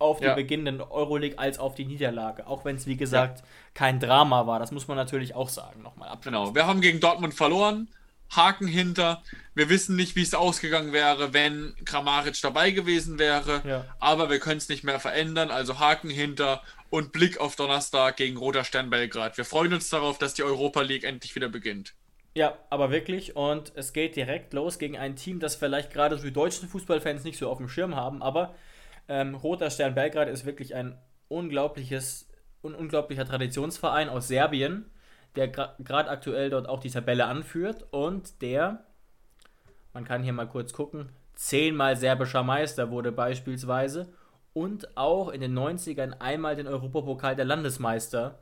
auf den Ja. beginnenden Euroleague als auf die Niederlage. Auch wenn es, wie gesagt, kein Drama war. Das muss man natürlich auch sagen, nochmal ab. Genau, wir haben gegen Dortmund verloren. Haken hinter. Wir wissen nicht, wie es ausgegangen wäre, wenn Kramaric dabei gewesen wäre. Ja. Aber wir können es nicht mehr verändern. Also Haken hinter und Blick auf Donnerstag gegen Roter Stern Belgrad. Wir freuen uns darauf, dass die Europa League endlich wieder beginnt. Ja, aber wirklich. Und es geht direkt los gegen ein Team, das vielleicht gerade so die deutschen Fußballfans nicht so auf dem Schirm haben. Aber ähm, Roter Stern Belgrad ist wirklich ein unglaubliches, un unglaublicher Traditionsverein aus Serbien, der gerade aktuell dort auch die Tabelle anführt und der, man kann hier mal kurz gucken, zehnmal serbischer Meister wurde beispielsweise und auch in den 90ern einmal den Europapokal der Landesmeister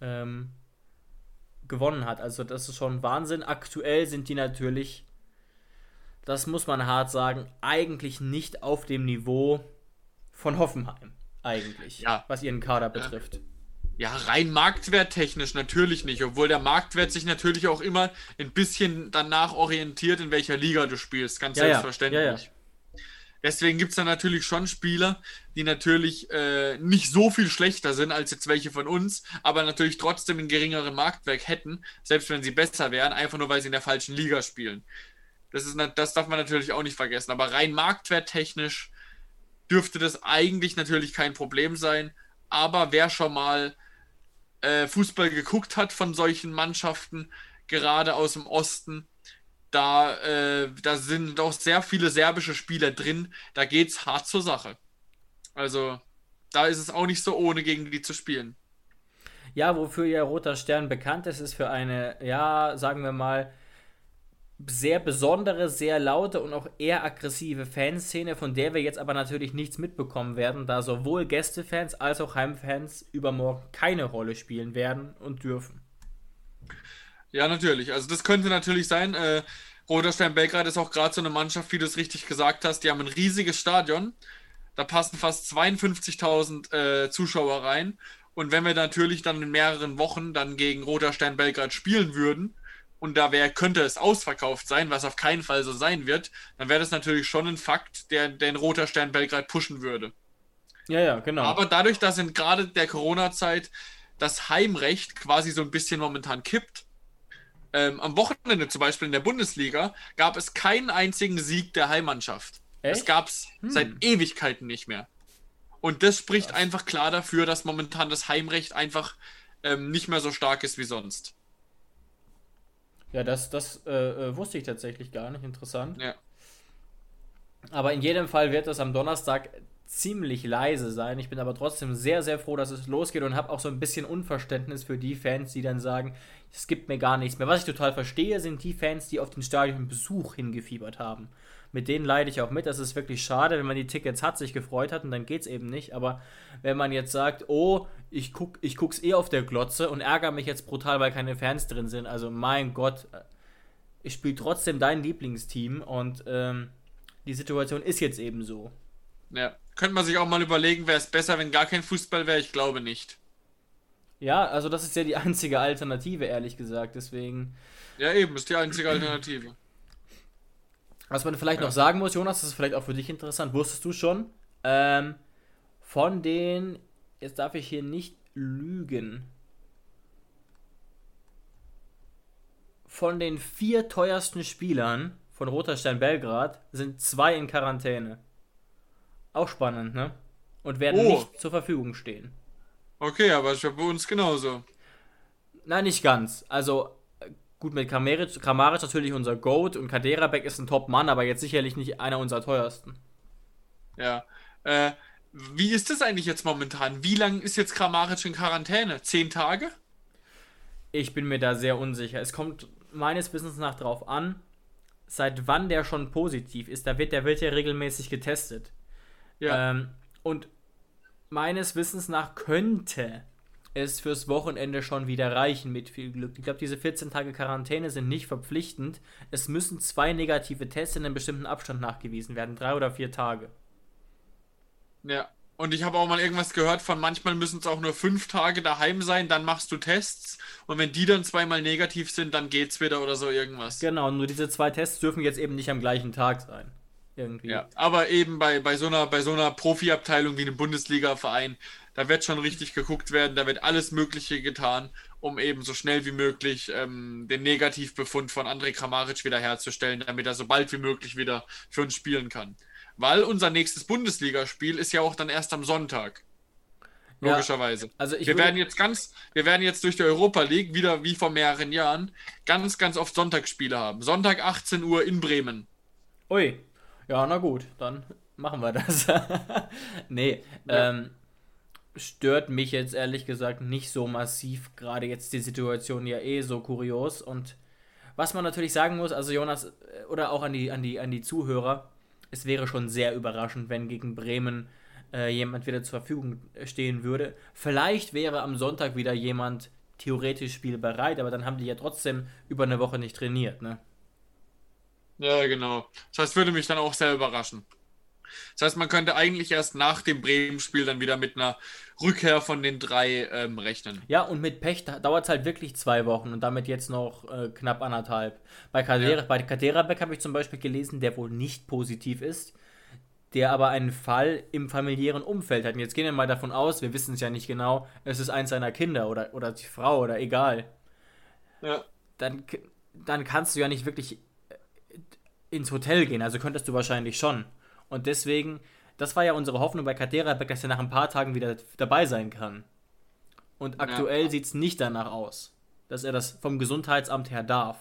ähm, gewonnen hat. Also das ist schon Wahnsinn. Aktuell sind die natürlich, das muss man hart sagen, eigentlich nicht auf dem Niveau von Hoffenheim. Eigentlich, Ja. was ihren Kader betrifft. Ja, rein marktwerttechnisch natürlich nicht, obwohl der Marktwert sich natürlich auch immer ein bisschen danach orientiert, in welcher Liga du spielst, ganz Ja, ja. selbstverständlich. Ja, ja. Deswegen gibt es da natürlich schon Spieler, die natürlich äh, nicht so viel schlechter sind als jetzt welche von uns, aber natürlich trotzdem einen geringeren Marktwert hätten, selbst wenn sie besser wären, einfach nur weil sie in der falschen Liga spielen. Das, ist, das darf man natürlich auch nicht vergessen. Aber rein marktwerttechnisch dürfte das eigentlich natürlich kein Problem sein. Aber wer schon mal äh, Fußball geguckt hat von solchen Mannschaften, gerade aus dem Osten, da, äh, da sind auch sehr viele serbische Spieler drin. Da geht's hart zur Sache. Also, da ist es auch nicht so ohne, gegen die zu spielen. Ja, wofür ja Roter Stern bekannt ist, ist für eine, ja, sagen wir mal, sehr besondere, sehr laute und auch eher aggressive Fanszene, von der wir jetzt aber natürlich nichts mitbekommen werden, da sowohl Gästefans als auch Heimfans übermorgen keine Rolle spielen werden und dürfen. Ja, natürlich. Also das könnte natürlich sein. Äh, Roter Stern Belgrad ist auch gerade so eine Mannschaft, wie du es richtig gesagt hast. Die haben ein riesiges Stadion. Da passen fast 52.000 äh, Zuschauer rein. Und wenn wir natürlich dann in mehreren Wochen dann gegen Roter Stern Belgrad spielen würden und da wär, könnte es ausverkauft sein, was auf keinen Fall so sein wird, dann wäre das natürlich schon ein Fakt, der den Roter Stern Belgrad pushen würde. Ja, ja, genau. Aber dadurch, dass in gerade der Corona-Zeit das Heimrecht quasi so ein bisschen momentan kippt, ähm, am Wochenende zum Beispiel in der Bundesliga gab es keinen einzigen Sieg der Heimmannschaft. Echt? Das gab es seit Ewigkeiten nicht mehr. Und das spricht einfach klar dafür, dass momentan das Heimrecht einfach ähm, nicht mehr so stark ist wie sonst. Ja, das, das äh, äh, wusste ich tatsächlich gar nicht. Interessant. Ja. Aber in jedem Fall wird es am Donnerstag ziemlich leise sein. Ich bin aber trotzdem sehr, sehr froh, dass es losgeht und habe auch so ein bisschen Unverständnis für die Fans, die dann sagen, es gibt mir gar nichts mehr. Was ich total verstehe, sind die Fans, die auf den Stadionbesuch hingefiebert haben. Mit denen leide ich auch mit. Das ist wirklich schade, wenn man die Tickets hat, sich gefreut hat und dann geht's eben nicht. Aber wenn man jetzt sagt, oh, ich guck, ich guck's eh auf der Glotze und ärgere mich jetzt brutal, weil keine Fans drin sind. Also mein Gott, ich spiele trotzdem dein Lieblingsteam und ähm, die Situation ist jetzt eben so. Ja. Könnte man sich auch mal überlegen, wäre es besser, wenn gar kein Fußball wäre? Ich glaube nicht. Ja, also das ist ja die einzige Alternative, ehrlich gesagt. Deswegen, Ja, eben, ist die einzige Alternative. Was man vielleicht noch sagen muss, Jonas, das ist vielleicht auch für dich interessant. Wusstest du schon? Ähm, von den, jetzt darf ich hier nicht lügen, von den vier teuersten Spielern von Roter Stern Belgrad sind zwei in Quarantäne. Auch spannend, ne? Und werden Oh. nicht zur Verfügung stehen. Okay, aber ist ja bei uns genauso. Nein, nicht ganz. Also, gut, mit Kramaric, Kramaric natürlich unser Goat und Kaderabek ist ein Top-Mann, aber jetzt sicherlich nicht einer unserer teuersten. Ja. Äh, wie ist das eigentlich jetzt momentan? Wie lange ist jetzt Kramaric in Quarantäne? Zehn Tage? Ich bin mir da sehr unsicher. Es kommt meines Wissens nach drauf an, seit wann der schon positiv ist. Da wird, der wird ja regelmäßig getestet. Ja. Ähm, und meines Wissens nach könnte es fürs Wochenende schon wieder reichen mit viel Glück. Ich glaube, diese 14 Tage Quarantäne sind nicht verpflichtend. Es müssen zwei negative Tests in einem bestimmten Abstand nachgewiesen werden. Drei oder vier Tage. ja. Und ich habe auch mal irgendwas gehört von, manchmal müssen es auch nur fünf Tage daheim sein, dann machst du Tests und wenn die dann zweimal negativ sind, dann geht's wieder oder so irgendwas. Genau, nur diese zwei Tests dürfen jetzt eben nicht am gleichen Tag sein. Irgendwie. Ja, aber eben bei, bei so einer, bei so einer Profiabteilung wie einem Bundesliga-Verein, da wird schon richtig geguckt werden, da wird alles Mögliche getan, um eben so schnell wie möglich ähm, den Negativbefund von André Kramaric wiederherzustellen, damit er so bald wie möglich wieder für uns spielen kann. Weil unser nächstes Bundesligaspiel ist ja auch dann erst am Sonntag. Ja, Logischerweise. also ich wir werden jetzt ganz, wir werden jetzt durch die Europa League wieder wie vor mehreren Jahren ganz, ganz oft Sonntagsspiele haben. Sonntag 18 Uhr in Bremen. Ui. Ja, na gut, dann machen wir das. nee, ähm, stört mich jetzt ehrlich gesagt nicht so massiv. Gerade jetzt die Situation ja eh so kurios. Und was man natürlich sagen muss, also Jonas, äh, oder auch an die, an die, an die Zuhörer, es wäre schon sehr überraschend, wenn gegen Bremen äh, jemand wieder zur Verfügung stehen würde. Vielleicht wäre am Sonntag wieder jemand theoretisch spielbereit, aber dann haben die ja trotzdem über eine Woche nicht trainiert, ne? Ja, genau. Das heißt, würde mich dann auch sehr überraschen. Das heißt, man könnte eigentlich erst nach dem Bremen-Spiel dann wieder mit einer Rückkehr von den drei ähm, rechnen. Ja, und mit Pech dauert es halt wirklich zwei Wochen und damit jetzt noch äh, knapp anderthalb. Bei Kadera, ja. bei Kaderabek habe ich zum Beispiel gelesen, der wohl nicht positiv ist, der aber einen Fall im familiären Umfeld hat. Und jetzt gehen wir mal davon aus, wir wissen es ja nicht genau, es ist eins seiner Kinder oder, oder die Frau oder egal. Ja. Dann, dann kannst du ja nicht wirklich ins Hotel gehen, also könntest du wahrscheinlich schon. Und deswegen, das war ja unsere Hoffnung bei Kadera, dass er nach ein paar Tagen wieder dabei sein kann. Und aktuell ja. sieht es nicht danach aus, dass er das vom Gesundheitsamt her darf.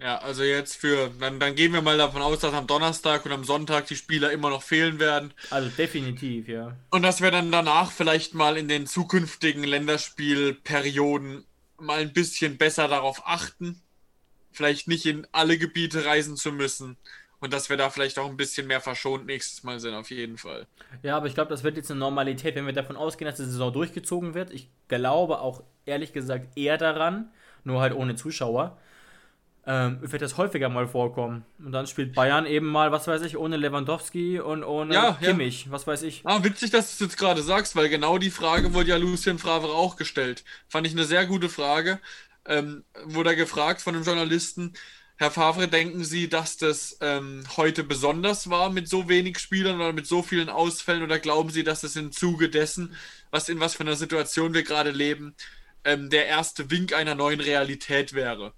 Ja, also jetzt für, dann, dann gehen wir mal davon aus, dass am Donnerstag und am Sonntag die Spieler immer noch fehlen werden. Also definitiv, ja. Und dass wir dann danach vielleicht mal in den zukünftigen Länderspielperioden mal ein bisschen besser darauf achten, vielleicht nicht in alle Gebiete reisen zu müssen, und dass wir da vielleicht auch ein bisschen mehr verschont nächstes Mal sind, auf jeden Fall. Ja, aber ich glaube, das wird jetzt eine Normalität, wenn wir davon ausgehen, dass die Saison durchgezogen wird. Ich glaube auch ehrlich gesagt eher daran, nur halt ohne Zuschauer. Ähm, wird das häufiger mal vorkommen. Und dann spielt Bayern eben mal, was weiß ich, ohne Lewandowski und ohne ja, Kimmich, ja. was weiß ich. Ah, witzig, dass du es jetzt gerade sagst, weil genau die Frage wurde ja Lucien Favre auch gestellt. Fand ich eine sehr gute Frage. Ähm, wurde er gefragt von einem Journalisten, Herr Favre, denken Sie, dass das ähm, heute besonders war mit so wenig Spielern oder mit so vielen Ausfällen oder glauben Sie, dass es im Zuge dessen, was in was für einer Situation wir gerade leben, ähm, der erste Wink einer neuen Realität wäre?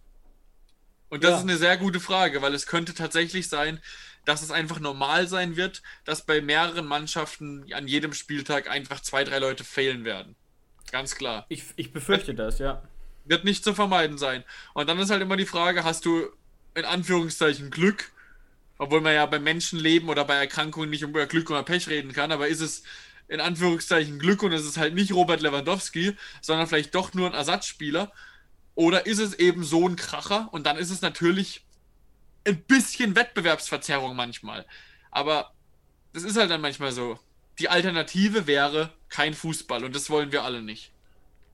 Und das ja. ist eine sehr gute Frage, weil es könnte tatsächlich sein, dass es einfach normal sein wird, dass bei mehreren Mannschaften an jedem Spieltag einfach zwei, drei Leute fehlen werden. Ganz klar. Ich, ich befürchte das, ja. Wird nicht zu vermeiden sein. Und dann ist halt immer die Frage, hast du in Anführungszeichen Glück, obwohl man ja beim Menschenleben oder bei Erkrankungen nicht über Glück oder Pech reden kann, aber ist es in Anführungszeichen Glück und es ist halt nicht Robert Lewandowski, sondern vielleicht doch nur ein Ersatzspieler. Oder ist es eben so ein Kracher und dann ist es natürlich ein bisschen Wettbewerbsverzerrung manchmal. Aber das ist halt dann manchmal so. Die Alternative wäre kein Fußball und das wollen wir alle nicht.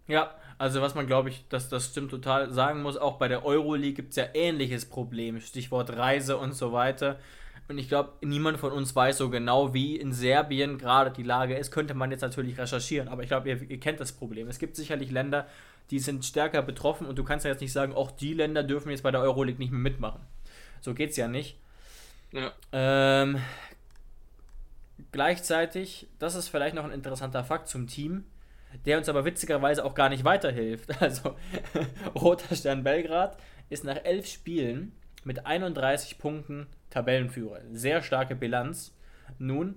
Ja, also was man, glaube ich, dass das stimmt total sagen muss, auch bei der Euroleague gibt es ja ähnliches Problem, Stichwort Reise und so weiter. Und ich glaube, niemand von uns weiß so genau, wie in Serbien gerade die Lage ist. Könnte man jetzt natürlich recherchieren, aber ich glaube, ihr, ihr, kennt das Problem. Es gibt sicherlich Länder, die sind stärker betroffen und du kannst ja jetzt nicht sagen, auch die Länder dürfen jetzt bei der Euroleague nicht mehr mitmachen. So geht es ja nicht. Ja. Ähm, gleichzeitig, das ist vielleicht noch ein interessanter Fakt zum Team der uns aber witzigerweise auch gar nicht weiterhilft. Also, Roter Stern Belgrad ist nach elf Spielen mit 31 Punkten Tabellenführer. Sehr starke Bilanz. Nun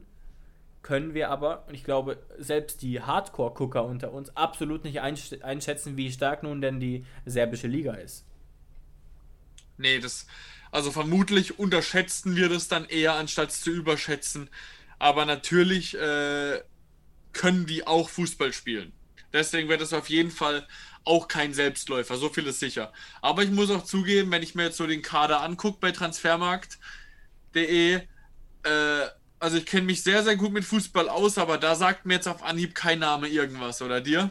können wir aber, und ich glaube, selbst die Hardcore-Gucker unter uns absolut nicht einschätzen, wie stark nun denn die serbische Liga ist. Nee, das, also vermutlich unterschätzen wir das dann eher, anstatt zu überschätzen. Aber natürlich äh, können die auch Fußball spielen. Deswegen wird es auf jeden Fall auch kein Selbstläufer, so viel ist sicher. Aber ich muss auch zugeben, wenn ich mir jetzt so den Kader angucke bei transfermarkt.de, äh, also ich kenne mich sehr, sehr gut mit Fußball aus, aber da sagt mir jetzt auf Anhieb kein Name irgendwas, oder dir?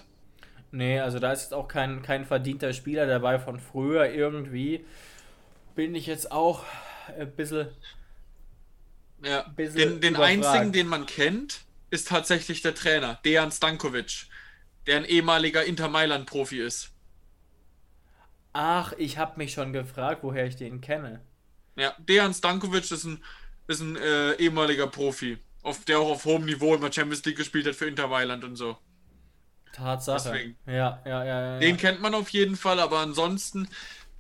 Nee, also da ist jetzt auch kein, kein verdienter Spieler dabei von früher irgendwie. Bin ich jetzt auch ein bisschen. Ja, bisschen den, den einzigen, den man kennt, ist tatsächlich der Trainer, Dejan Stankovic, der ein ehemaliger Inter Mailand-Profi ist. Ach, ich habe mich schon gefragt, woher ich den kenne. Ja, Dejan Stankovic ist ein, ist ein äh, ehemaliger Profi, auf, der auch auf hohem Niveau immer Champions League gespielt hat für Inter Mailand und so. Tatsache. Deswegen. Ja, ja, ja, ja. Den kennt man auf jeden Fall, aber ansonsten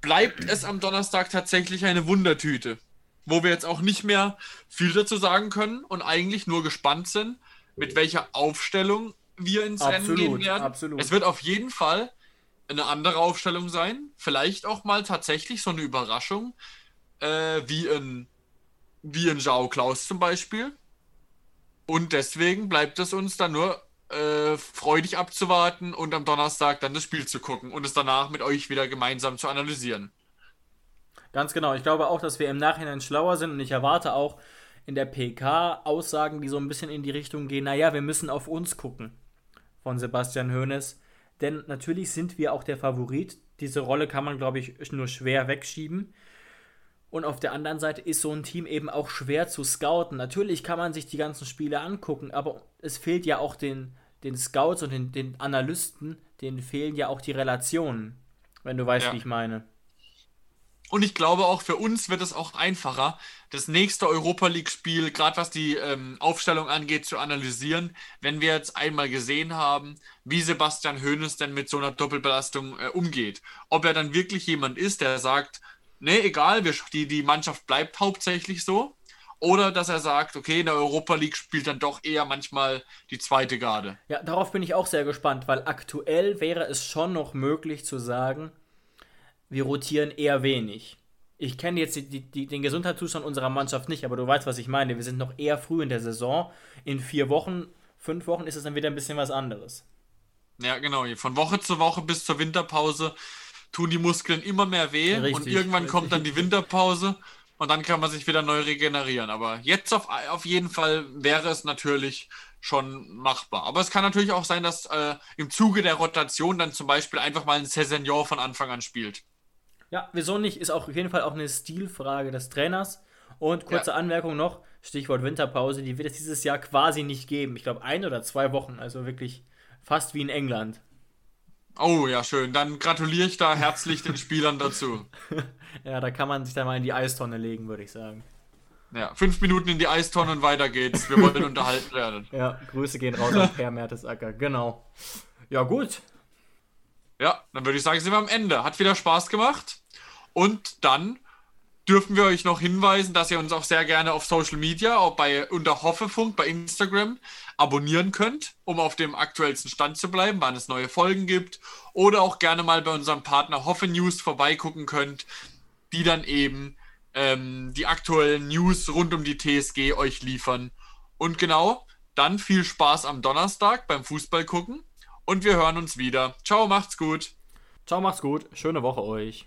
bleibt es am Donnerstag tatsächlich eine Wundertüte, wo wir jetzt auch nicht mehr viel dazu sagen können und eigentlich nur gespannt sind, mit welcher Aufstellung wir ins absolut, Rennen gehen werden. Absolut. Es wird auf jeden Fall eine andere Aufstellung sein. Vielleicht auch mal tatsächlich so eine Überraschung, äh, wie ein wie ein Jao Klaus zum Beispiel. Und deswegen bleibt es uns dann nur äh, freudig abzuwarten und am Donnerstag dann das Spiel zu gucken und es danach mit euch wieder gemeinsam zu analysieren. Ganz genau. Ich glaube auch, dass wir im Nachhinein schlauer sind und ich erwarte auch, in der PK Aussagen, die so ein bisschen in die Richtung gehen, naja, wir müssen auf uns gucken von Sebastian Hoeneß. Denn natürlich sind wir auch der Favorit. Diese Rolle kann man, glaube ich, nur schwer wegschieben. Und auf der anderen Seite ist so ein Team eben auch schwer zu scouten. Natürlich kann man sich die ganzen Spiele angucken, aber es fehlt ja auch den, den Scouts und den, den Analysten, denen fehlen ja auch die Relationen, wenn du weißt, Ja. wie ich meine. Und ich glaube auch für uns wird es auch einfacher, das nächste Europa League-Spiel, gerade was die ähm, Aufstellung angeht, zu analysieren, wenn wir jetzt einmal gesehen haben, wie Sebastian Hoeneß denn mit so einer Doppelbelastung äh, umgeht. Ob er dann wirklich jemand ist, der sagt, nee, egal, wir, die, die Mannschaft bleibt hauptsächlich so. Oder dass er sagt, okay, in der Europa League spielt dann doch eher manchmal die zweite Garde. Ja, darauf bin ich auch sehr gespannt, weil aktuell wäre es schon noch möglich zu sagen, wir rotieren eher wenig. Ich kenne jetzt die, die, den Gesundheitszustand unserer Mannschaft nicht, aber du weißt, was ich meine. Wir sind noch eher früh in der Saison. In vier Wochen, fünf Wochen ist es dann wieder ein bisschen was anderes. Ja, genau. Von Woche zu Woche bis zur Winterpause tun die Muskeln immer mehr weh und Richtig, irgendwann richtig. kommt dann die Winterpause und dann kann man sich wieder neu regenerieren. Aber jetzt auf, auf jeden Fall wäre es natürlich schon machbar. Aber es kann natürlich auch sein, dass äh, im Zuge der Rotation dann zum Beispiel einfach mal ein Cézanne von Anfang an spielt. Ja, wieso nicht? Ist auch auf jeden Fall auch eine Stilfrage des Trainers. Und kurze Ja. Anmerkung noch: Stichwort Winterpause, die wird es dieses Jahr quasi nicht geben. Ich glaube, ein oder zwei Wochen, also wirklich fast wie in England. Oh ja, schön. Dann gratuliere ich da herzlich den Spielern dazu. Ja, da kann man sich dann mal in die Eistonne legen, würde ich sagen. Ja, fünf Minuten in die Eistonne und weiter geht's. Wir wollen unterhalten werden. Ja, Grüße gehen raus an Per Mertesacker, genau. Ja, gut. Ja, dann würde ich sagen, sind wir am Ende. Hat wieder Spaß gemacht. Und dann dürfen wir euch noch hinweisen, dass ihr uns auch sehr gerne auf Social Media, auch bei unter Hoffefunk, bei Instagram, abonnieren könnt, um auf dem aktuellsten Stand zu bleiben, wann es neue Folgen gibt. Oder auch gerne mal bei unserem Partner Hoffe News vorbeigucken könnt, die dann eben ähm, die aktuellen News rund um die TSG euch liefern. Und genau, dann viel Spaß am Donnerstag beim Fußball gucken. Und wir hören uns wieder. Ciao, macht's gut. Ciao, macht's gut. Schöne Woche euch.